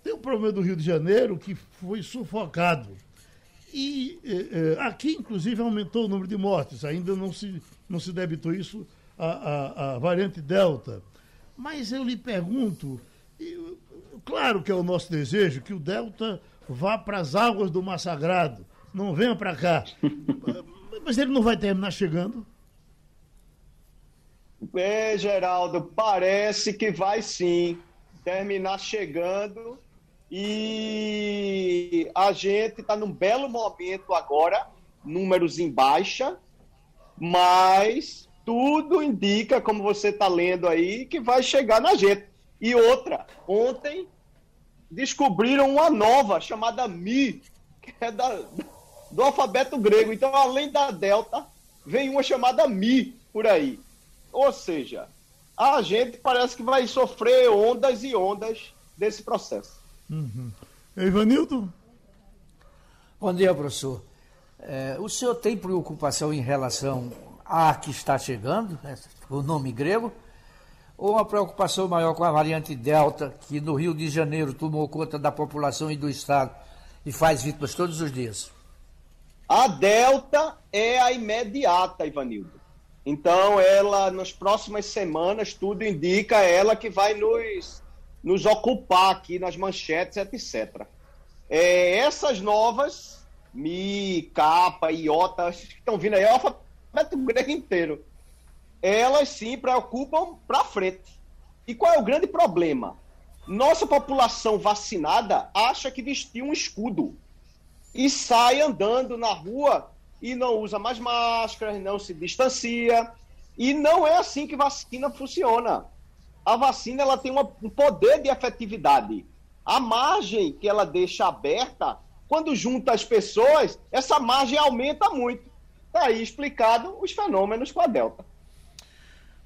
B: Tem o problema do Rio de Janeiro, que foi sufocado. E eh, eh, aqui, inclusive, aumentou o número de mortes. Ainda não se, não se debitou isso à, à variante Delta. Mas eu lhe pergunto, e, claro que é o nosso desejo que o Delta vá para as águas do Mar Sagrado, não venha para cá. Mas ele não vai terminar chegando?
G: É, Geraldo, parece que vai sim terminar chegando e a gente está num belo momento agora, números em baixa, mas tudo indica, como você está lendo aí, que vai chegar na gente. E outra, ontem descobriram uma nova chamada Mi, que é da, do alfabeto grego. Então, além da delta, vem uma chamada mi por aí. Ou seja, a gente parece que vai sofrer ondas e ondas desse processo.
B: Uhum. Ivanildo?
E: Bom dia, professor. É, o senhor tem preocupação em relação a que está chegando, né, o nome grego, ou uma preocupação maior com a variante Delta, que no Rio de Janeiro tomou conta da população e do Estado e faz vítimas todos os dias?
G: A Delta é a imediata, Ivanildo. Então, ela, nas próximas semanas, tudo indica ela que vai nos, nos ocupar aqui nas manchetes, etc. É, essas novas, Mi, Kappa, Iota, estão vindo aí, é alfabeto grego inteiro. Elas sim preocupam para frente. E qual é o grande problema? Nossa população vacinada acha que vestiu um escudo e sai andando na rua e não usa mais máscara, não se distancia. E não é assim que vacina funciona. A vacina ela tem um poder de efetividade. A margem que ela deixa aberta, quando junta as pessoas, essa margem aumenta muito. Está aí explicado os fenômenos com a Delta.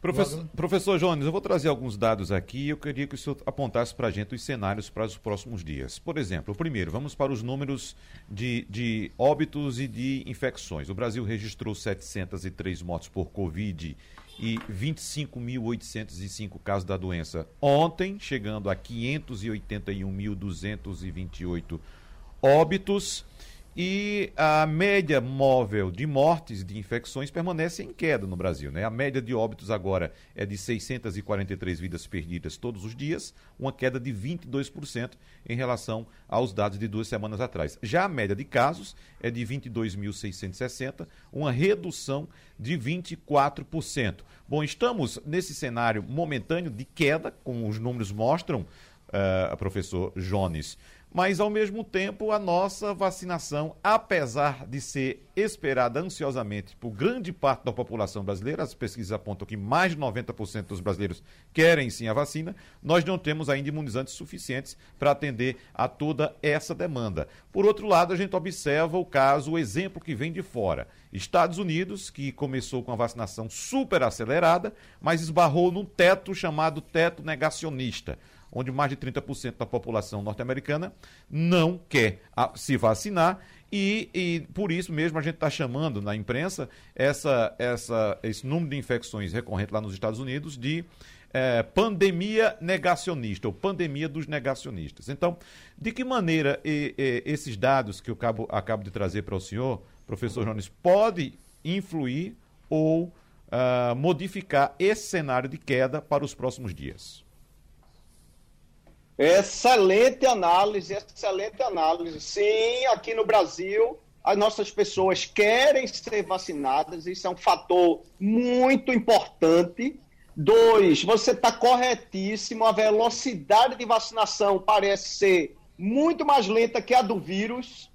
D: Professor, professor Jones, eu vou trazer alguns dados aqui e eu queria que o senhor apontasse para a gente os cenários para os próximos dias. Por exemplo, primeiro, vamos para os números de, de óbitos e de infecções. O Brasil registrou 703 mortes por Covid e 25.805 casos da doença ontem, chegando a 581.228 óbitos. E a média móvel de mortes de infecções permanece em queda no Brasil. Né? A média de óbitos agora é de 643 vidas perdidas todos os dias, uma queda de 22% em relação aos dados de duas semanas atrás. Já a média de casos é de 22.660, uma redução de 24%. Bom, estamos nesse cenário momentâneo de queda, como os números mostram, uh, professor Jones mas ao mesmo tempo a nossa vacinação, apesar de ser esperada ansiosamente por grande parte da população brasileira, as pesquisas apontam que mais de 90% dos brasileiros querem sim a vacina, nós não temos ainda imunizantes suficientes para atender a toda essa demanda. Por outro lado, a gente observa o caso, o exemplo que vem de fora. Estados Unidos, que começou com a vacinação super acelerada, mas esbarrou num teto chamado teto negacionista onde mais de 30% da população norte-americana não quer se vacinar e, e, por isso mesmo a gente está chamando na imprensa essa, essa, esse número de infecções recorrente lá nos Estados Unidos de é, pandemia negacionista, ou pandemia dos negacionistas. Então, de que maneira e, e, esses dados que eu acabo, acabo de trazer para o senhor, professor Jones, pode influir ou uh, modificar esse cenário de queda para os próximos dias?
G: Excelente análise, excelente análise. Sim, aqui no Brasil, as nossas pessoas querem ser vacinadas, isso é um fator muito importante. Dois, você está corretíssimo, a velocidade de vacinação parece ser muito mais lenta que a do vírus.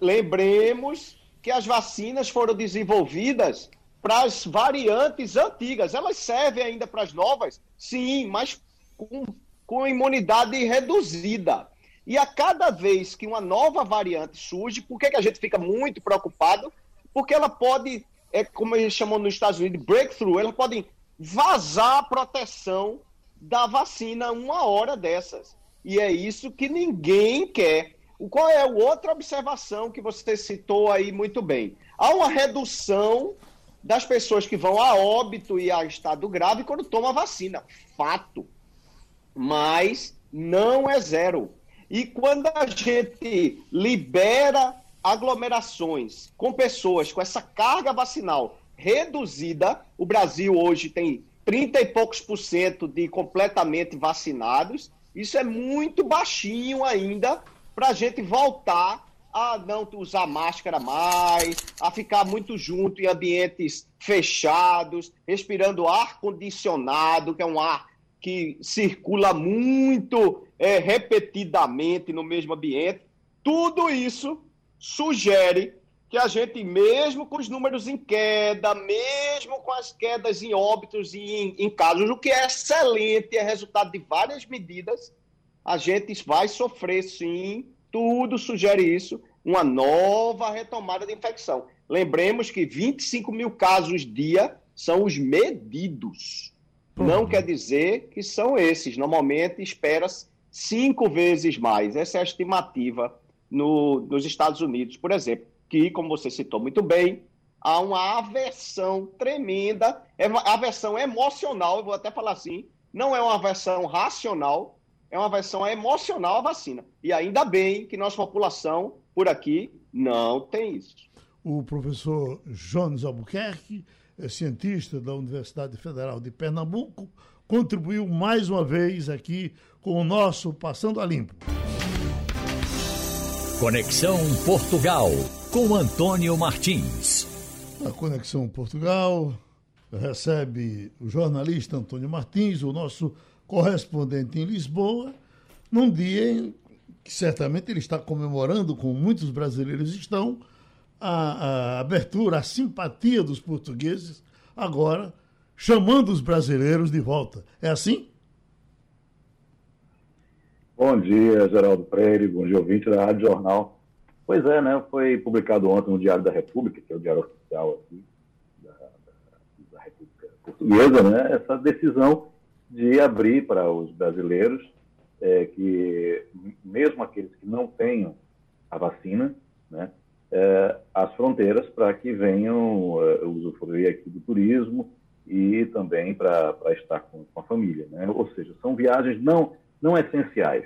G: Lembremos que as vacinas foram desenvolvidas para as variantes antigas. Elas servem ainda para as novas? Sim, mas com, com imunidade reduzida. E a cada vez que uma nova variante surge, por que, que a gente fica muito preocupado? Porque ela pode, é como eles chamam nos Estados Unidos, breakthrough, ela pode vazar a proteção da vacina uma hora dessas. E é isso que ninguém quer. Qual é a outra observação que você citou aí muito bem? Há uma redução das pessoas que vão a óbito e a estado grave quando tomam a vacina. Fato. Mas não é zero. E quando a gente libera aglomerações com pessoas com essa carga vacinal reduzida, o Brasil hoje tem 30 e poucos por cento de completamente vacinados, isso é muito baixinho ainda para a gente voltar a não usar máscara mais, a ficar muito junto em ambientes fechados, respirando ar condicionado, que é um ar que circula muito é, repetidamente no mesmo ambiente. Tudo isso sugere que a gente, mesmo com os números em queda, mesmo com as quedas em óbitos e em, em casos, o que é excelente, é resultado de várias medidas, a gente vai sofrer sim tudo sugere isso, uma nova retomada de infecção. Lembremos que 25 mil casos dia são os medidos. Não quer dizer que são esses. Normalmente espera-se cinco vezes mais. Essa é a estimativa no, nos Estados Unidos, por exemplo, que, como você citou muito bem, há uma aversão tremenda, é aversão emocional, eu vou até falar assim, não é uma aversão racional, é uma versão emocional à vacina. E ainda bem que nossa população por aqui não tem isso.
B: O professor Jones Albuquerque, cientista da Universidade Federal de Pernambuco, contribuiu mais uma vez aqui com o nosso Passando a Limpo.
A: Conexão Portugal, com Antônio Martins.
B: A Conexão Portugal recebe o jornalista Antônio Martins, o nosso correspondente em Lisboa, num dia que certamente ele está comemorando, como muitos brasileiros estão, a, a abertura, a simpatia dos portugueses, agora chamando os brasileiros de volta. É assim?
H: Bom dia, Geraldo Freire, bom dia, ouvinte da Rádio Jornal. Pois é, né? Foi publicado ontem no Diário da República, que é o diário oficial aqui da, da, da República Portuguesa, né? Essa decisão de abrir para os brasileiros é, que, mesmo aqueles que não tenham a vacina, né, é, as fronteiras para que venham é, usufruir aqui do turismo e também para estar com, com, a família. Né? Ou seja, são viagens não, não essenciais.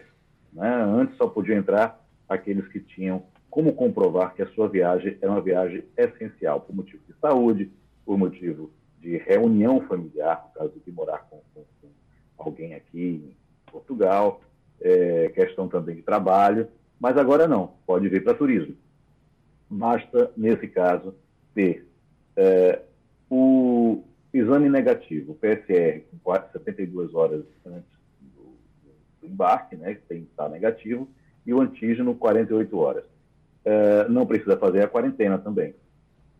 H: Né? Antes só podiam entrar aqueles que tinham como comprovar que a sua viagem era uma viagem essencial, por motivo de saúde, por motivo de reunião familiar, no caso de morar com, com, com alguém aqui em Portugal, é, questão também de trabalho, mas agora não, pode vir para turismo. Basta, nesse caso, ter é, o exame negativo, o PSR, com 72 horas antes do, do embarque, né, que tem que estar negativo, e o antígeno 48 horas. É, não precisa fazer a quarentena também.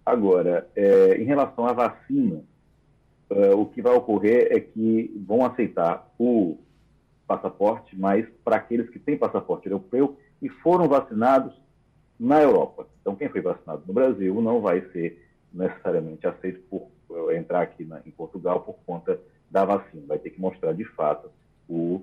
H: Agora, é, em relação à vacina, o que vai ocorrer é que vão aceitar o passaporte, mas para aqueles que têm passaporte europeu e foram vacinados na Europa. Então, quem foi vacinado no Brasil não vai ser necessariamente aceito por uh, entrar aqui na, em Portugal por conta da vacina. Vai ter que mostrar de fato o,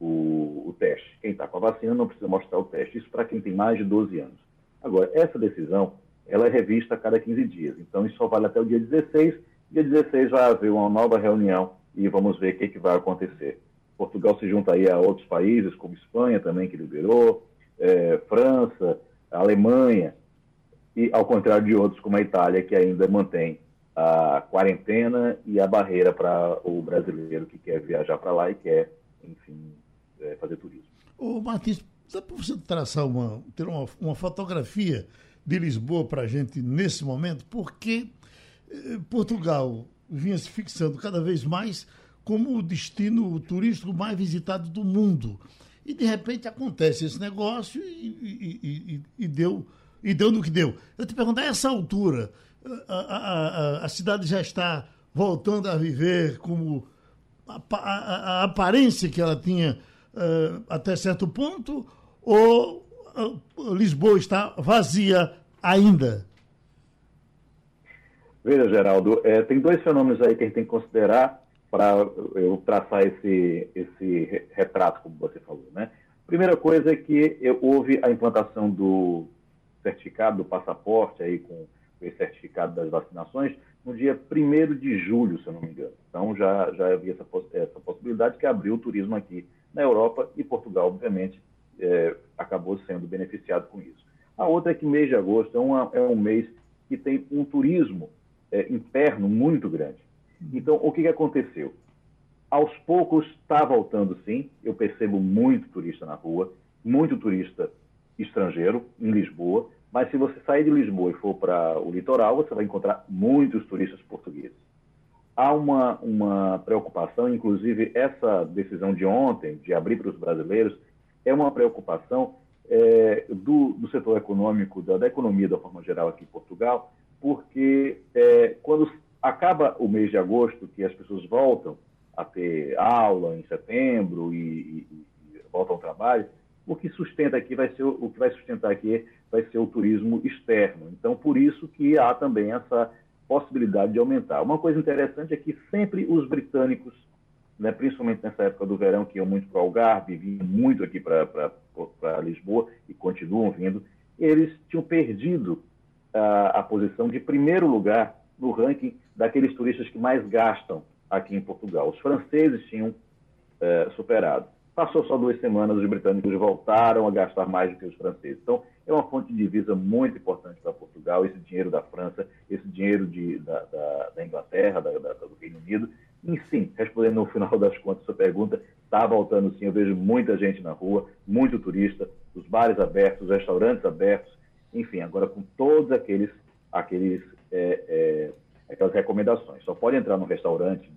H: o, o teste. Quem está com a vacina não precisa mostrar o teste. Isso para quem tem mais de 12 anos. Agora, essa decisão ela é revista a cada 15 dias. Então, isso só vale até o dia 16 Dia 16 vai haver uma nova reunião e vamos ver o que, que vai acontecer. Portugal se junta aí a outros países, como Espanha também, que liberou, é, França, Alemanha, e ao contrário de outros, como a Itália, que ainda mantém a quarentena e a barreira para o brasileiro que quer viajar para lá e quer, enfim, é, fazer turismo.
B: Ô, Martins, dá para você traçar uma, ter uma, uma fotografia de Lisboa para a gente nesse momento? Porque Portugal vinha se fixando cada vez mais como o destino turístico mais visitado do mundo. E, de repente, acontece esse negócio e, e, e, e deu e deu no que deu. Eu te pergunto, a essa altura, a, a, a, a cidade já está voltando a viver como a, aparência que ela tinha uh, até certo ponto, ou uh, Lisboa está vazia ainda?
H: Veja, Geraldo, é, tem dois fenômenos aí que a gente tem que considerar para eu traçar esse, esse retrato, como você falou. Né? Primeira coisa é que houve a implantação do certificado do passaporte aí com esse certificado das vacinações no dia 1 de julho, se eu não me engano. Então já, já havia essa, essa possibilidade que abriu o turismo aqui na Europa e Portugal, obviamente, é, acabou sendo beneficiado com isso. A outra é que mês de agosto é, uma, é um mês que tem um turismo é, interno muito grande. Então, o que, que aconteceu? Aos poucos está voltando sim, eu percebo muito turista na rua, muito turista estrangeiro em Lisboa, mas se você sair de Lisboa e for para o litoral, você vai encontrar muitos turistas portugueses. Há uma, uma preocupação, inclusive essa decisão de ontem, de abrir para os brasileiros, é uma preocupação é, do, do, setor econômico, da, da, economia da forma geral aqui em Portugal, porque é, quando acaba o mês de agosto, que as pessoas voltam a ter aula em setembro e, e, e voltam ao trabalho, o que sustenta aqui vai ser o que vai sustentar aqui vai ser o turismo externo. Então, por isso que há também essa possibilidade de aumentar. Uma coisa interessante é que sempre os britânicos, né, principalmente nessa época do verão, que iam muito para o Algarve, vinham muito aqui para Lisboa e continuam vindo, eles tinham perdido a, a posição de primeiro lugar no ranking daqueles turistas que mais gastam aqui em Portugal. Os franceses tinham é, superado. Passou só duas semanas, os britânicos voltaram a gastar mais do que os franceses. Então, é uma fonte de divisa muito importante para Portugal, esse dinheiro da França, esse dinheiro de, da, da, da, Inglaterra, da, do Reino Unido. E sim, respondendo no final das contas sua pergunta, está voltando sim. Eu vejo muita gente na rua, muito turista, os bares abertos, os restaurantes abertos, enfim, agora com todos aqueles, aqueles é, é, aquelas recomendações. Só pode entrar no restaurante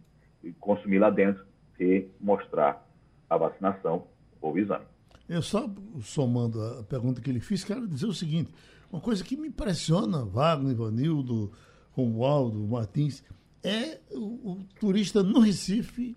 H: e consumir lá dentro se mostrar a vacinação ou o exame.
B: Eu só somando a pergunta que ele fez, quero dizer o seguinte: uma coisa que me impressiona, Wagner, Ivanildo, Romualdo, Martins, é o, o turista no Recife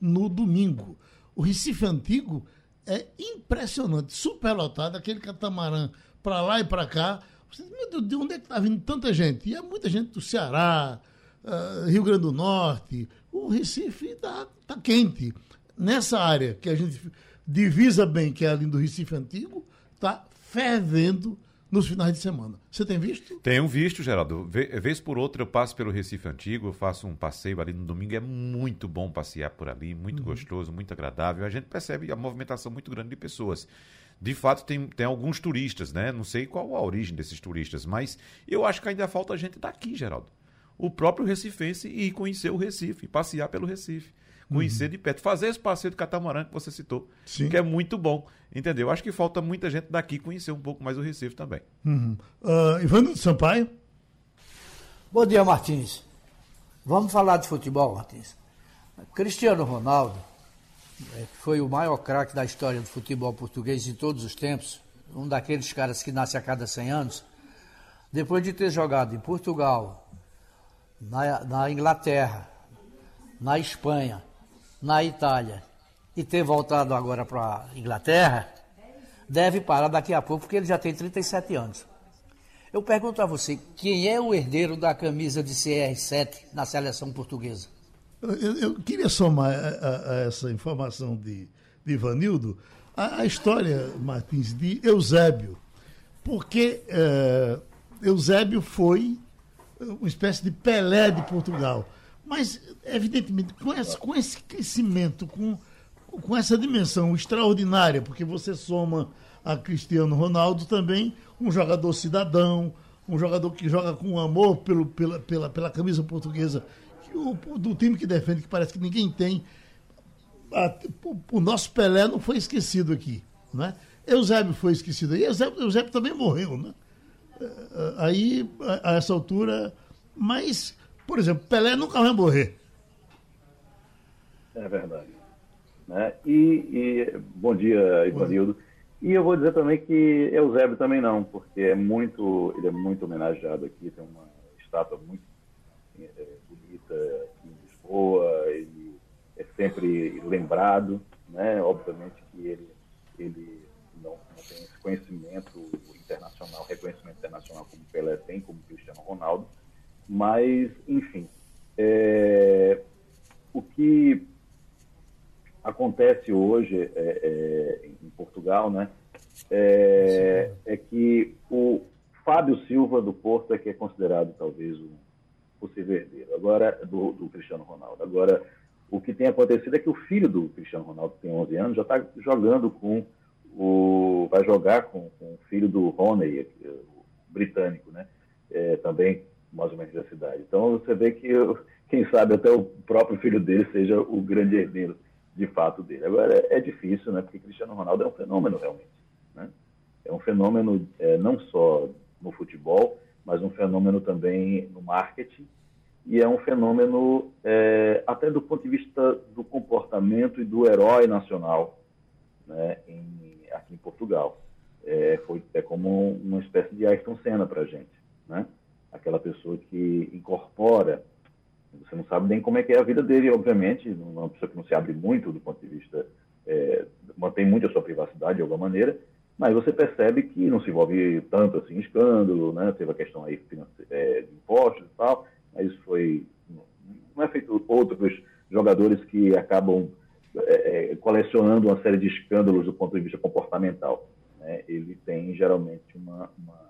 B: no domingo. O Recife antigo é impressionante, superlotado, aquele catamarã para lá e para cá. Meu Deus, de onde é que está vindo tanta gente? E é muita gente do Ceará, uh, Rio Grande do Norte. O Recife está tá quente. Nessa área que a gente divisa bem, que é ali do Recife Antigo, está fervendo nos finais de semana. Você tem visto?
D: Tenho visto, Geraldo. Vez por outra eu passo pelo Recife Antigo, eu faço um passeio ali no domingo. É muito bom passear por ali, muito uhum. gostoso, muito agradável. A gente percebe a movimentação muito grande de pessoas. De fato, tem, tem alguns turistas, né? Não sei qual a origem desses turistas, mas eu acho que ainda falta gente daqui, Geraldo. O próprio recifense ir conhecer o Recife, passear pelo Recife conhecer uhum. de perto, fazer esse passeio do catamarã que você citou, Sim. que é muito bom, entendeu? Acho que falta muita gente daqui conhecer um pouco mais o Recife também.
B: Uhum. Uh, Ivandro Sampaio.
E: Bom dia, Martins. Vamos falar de futebol, Martins. Cristiano Ronaldo, que foi o maior craque da história do futebol português em todos os tempos, um daqueles caras que nasce a cada 100 anos, depois de ter jogado em Portugal, na, na Inglaterra, na Espanha, na Itália e ter voltado agora para a Inglaterra, deve parar daqui a pouco, porque ele já tem 37 anos. Eu pergunto a você, quem é o herdeiro da camisa de CR7 na seleção portuguesa?
B: Eu, eu queria somar a, a, essa informação de, de Ivanildo a, a, história, Martins, de Eusébio. Porque é, Eusébio foi uma espécie de Pelé de Portugal. Mas, evidentemente, com esse, com esse crescimento, com, com essa dimensão extraordinária, porque você soma a Cristiano Ronaldo também, um jogador cidadão, um jogador que joga com amor pelo, pela, pela, pela camisa portuguesa, o, do time que defende, que parece que ninguém tem. A, o, o, nosso Pelé não foi esquecido aqui. Né? Eusébio foi esquecido aí. Eusébio, Eusébio também morreu. Né? É, aí, a, a essa altura. Mas por exemplo, Pelé nunca vai morrer.
H: É verdade. Né? E, e, bom dia, Ivanildo. E eu vou dizer também que Eusébio também não, porque é muito, ele é muito homenageado aqui, tem uma estátua muito é, aqui em Lisboa, ele é sempre lembrado, né? Obviamente que ele, ele não, não tem esse conhecimento internacional, reconhecimento internacional como Pelé tem, como Cristiano Ronaldo, mas, enfim, é, o que acontece hoje é, é, em Portugal, né, é, é, que o Fábio Silva do Porto é que é considerado talvez o possível herdeiro, agora do, do Cristiano Ronaldo. Agora, o que tem acontecido é que o filho do Cristiano Ronaldo, que tem 11 anos, já está jogando com o. vai jogar com, com o filho do Roney, o britânico, né? É, também mais ou menos da cidade. Então você vê que, quem sabe, até o próprio filho dele seja o grande herdeiro de fato dele. Agora, é, é difícil, né? Porque Cristiano Ronaldo é um fenômeno realmente. Né? É um fenômeno é, não só no futebol, mas um fenômeno também no marketing e é um fenômeno é, até do ponto de vista do comportamento e do herói nacional né, em, aqui em Portugal. É, foi, é como uma espécie de Ayrton Senna para a gente, né? aquela pessoa que incorpora, você não sabe nem como é que é a vida dele, obviamente, uma pessoa que não se abre muito do ponto de vista, é, mantém muito a sua privacidade de alguma maneira, mas você percebe que não se envolve tanto assim escândalo, né? teve a questão aí é, de impostos e tal, mas isso foi. Não é feito outros jogadores que acabam é, é, colecionando uma série de escândalos do ponto de vista comportamental. Né? Ele tem geralmente uma, uma,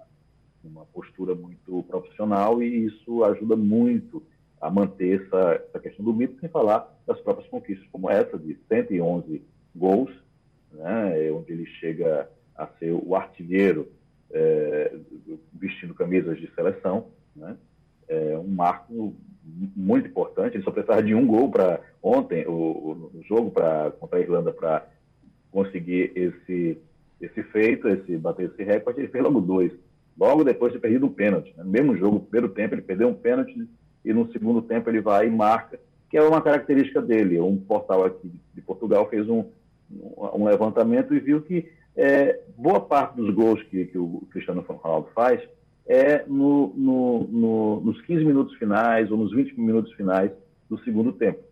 H: uma, postura muito profissional e isso ajuda muito a manter essa, essa questão do mito, sem falar das próprias conquistas, como essa de 111 gols, né? onde ele chega a ser o artilheiro é, vestindo camisas de seleção. Né? é um marco muito importante. Ele só precisava de um gol para ontem, o, o jogo pra, contra a Irlanda, para conseguir esse, esse feito, esse bater esse recorde. Ele fez logo dois. Logo depois de perdido um pênalti. Né? No mesmo jogo, no primeiro tempo, ele perdeu um pênalti e no segundo tempo ele vai e marca, que é uma característica dele. Um portal aqui de Portugal fez um, um levantamento e viu que é, boa parte dos gols que, que o Cristiano Ronaldo faz é no, no, no, nos 15 minutos finais ou nos 20 minutos finais do segundo tempo.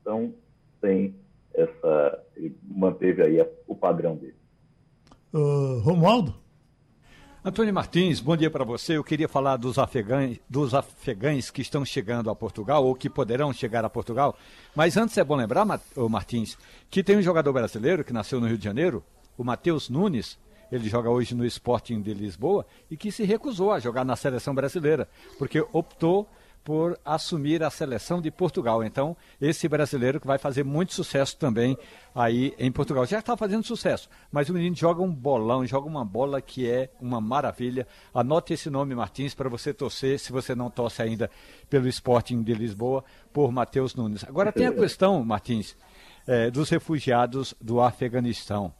H: Então, tem essa. Ele manteve aí o padrão dele.
B: Uh, Romualdo?
C: Antônio Martins, bom dia para você. Eu queria falar dos afegães, dos afegães que estão chegando a Portugal ou que poderão chegar a Portugal. Mas antes é bom lembrar, Martins, que tem um jogador brasileiro que nasceu no Rio de Janeiro, o Matheus Nunes, ele joga hoje no Sporting de Lisboa e que se recusou a jogar na seleção brasileira, porque optou por assumir a seleção de Portugal. Então, esse brasileiro que vai fazer muito sucesso também aí em Portugal. Já está fazendo sucesso, mas o menino joga um bolão, joga uma bola que é uma maravilha. Anote esse nome, Martins, para você torcer, se você não torce ainda pelo Sporting de Lisboa, por Matheus Nunes. Agora tem a questão, Martins, é, dos refugiados do Afeganistão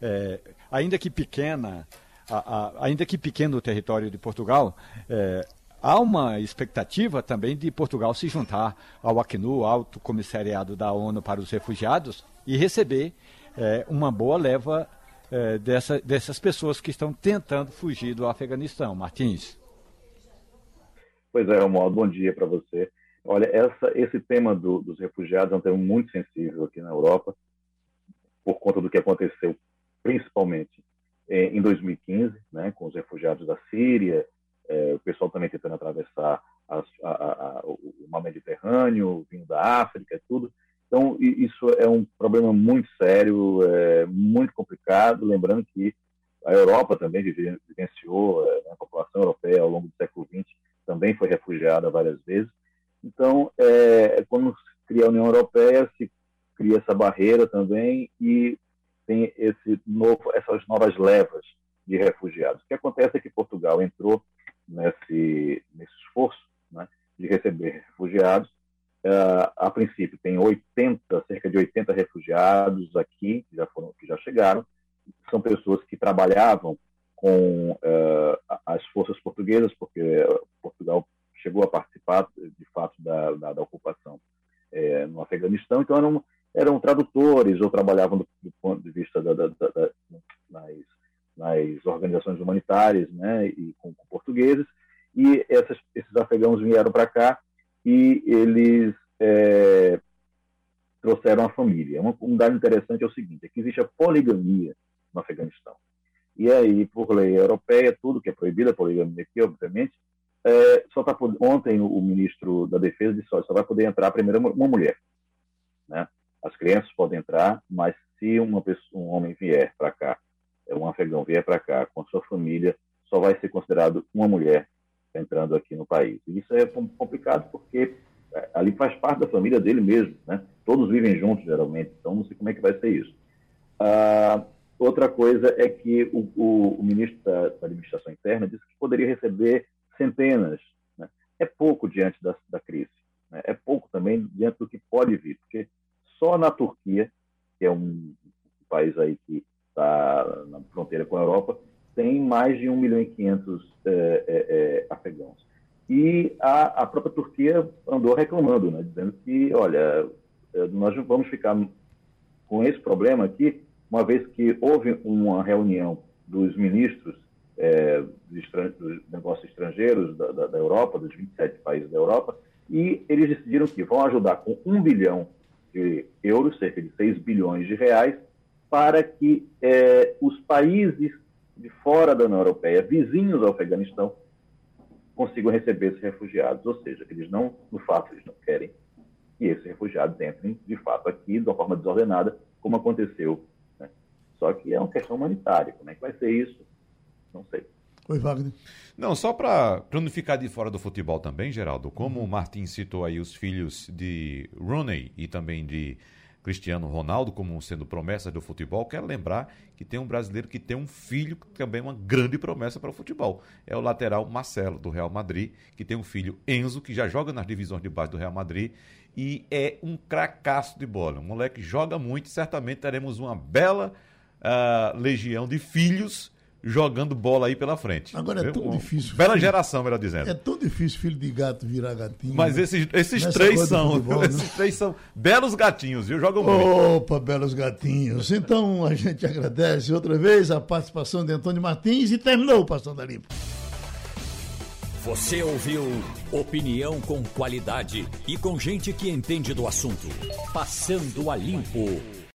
C: é, ainda que pequena, a, a, ainda que pequeno o território de Portugal, é, há uma expectativa também de Portugal se juntar ao Acnu, Alto Comissariado da ONU para os Refugiados, e receber é, uma boa leva é, dessa, dessas pessoas que estão tentando fugir do Afeganistão. Martins.
H: Pois é, Romualdo, bom dia para você. Olha, essa, esse tema do, dos refugiados é um tema muito sensível aqui na Europa, por conta do que aconteceu principalmente é, em 2015, né, com os refugiados da Síria, é, o pessoal também tentando atravessar a, a, a, o mar Mediterrâneo, vindo da África, tudo. Então, isso é um problema muito sério, é, muito complicado. Lembrando que a Europa também vivenciou, é, a população europeia ao longo do século XX também foi refugiada várias vezes. Então, é, quando se cria a União Europeia, se cria essa barreira também e tem esse novo, essas novas levas de refugiados. O que acontece é que Portugal entrou nesse, nesse esforço né, de receber refugiados. Uh, a princípio, tem 80, cerca de 80 refugiados aqui, que já, foram, que já chegaram. São pessoas que trabalhavam com uh, as forças portuguesas, porque Portugal chegou a participar, de fato, da, da, da ocupação é, no Afeganistão. Então, eram eram tradutores ou trabalhavam do, ponto de vista da, da, da, das nas organizações humanitárias né, e com, com portugueses. E essas, esses afegãos vieram para cá e eles é, trouxeram a família. Uma, um dado interessante é o seguinte, é que existe a poligamia no Afeganistão. E aí, por lei europeia, tudo que é proibido, a poligamia aqui, obviamente, é, só tá, ontem o ministro da Defesa disse só, só vai poder entrar primeiro uma mulher. Né? As crianças podem entrar, mas se uma pessoa, um homem vier para cá, é, um afegão vier para cá com sua família, só vai ser considerado uma mulher entrando aqui no país. E isso é complicado porque é, ali faz parte da família dele mesmo, né? Todos vivem juntos, geralmente, então não sei como é que vai ser isso. Ah, outra coisa é que o, o, o ministro da, da, Administração Interna disse que poderia receber centenas. Né? É pouco diante da, da crise. Né? É pouco também diante do que pode vir, porque só na Turquia, que é um país aí que está na fronteira com a Europa, tem mais de 1 milhão e 500 é, é, é, afegãos. E a, a, própria Turquia andou reclamando, né, dizendo que, olha, é, nós vamos ficar com esse problema aqui, uma vez que houve uma reunião dos ministros é, dos, negócios estrangeiros da, da, da, Europa, dos 27 países da Europa, e eles decidiram que vão ajudar com 1 bilhão de euros, cerca de 6 bilhões de reais, para que é, os países de fora da União Europeia, vizinhos ao Afeganistão, consigam receber esses refugiados. Ou seja, eles não, no fato, eles não querem que esses refugiados entrem, de fato, aqui de uma forma desordenada, como aconteceu. Né? Só que é uma questão humanitária. Como é que vai ser isso? Não sei.
B: Oi, Wagner.
D: Não, só para não ficar de fora do futebol também, Geraldo, como o Martin citou aí os filhos de Rooney e também de Cristiano Ronaldo como sendo promessas do futebol, quero lembrar que tem um brasileiro que tem um filho que também é uma grande promessa para o futebol. É o lateral Marcelo, do Real Madrid, que tem um filho Enzo, que já joga nas divisões de base do Real Madrid e é um cracaço de bola. Um moleque joga muito, certamente teremos uma bela uh, legião de filhos jogando bola aí pela frente.
B: Agora é tão difícil.
D: Bela filho, geração, melhor dizendo.
B: É tão difícil filho de gato virar gatinho.
D: Mas né? esses, esses três são. Futebol, esses né? três são belos gatinhos, viu? Jogam muito.
B: Opa, belos gatinhos. Então a gente agradece outra vez a participação de Antônio Martins e terminou o Passando a Limpo.
A: Você ouviu opinião com qualidade e com gente que entende do assunto. Passando a Limpo.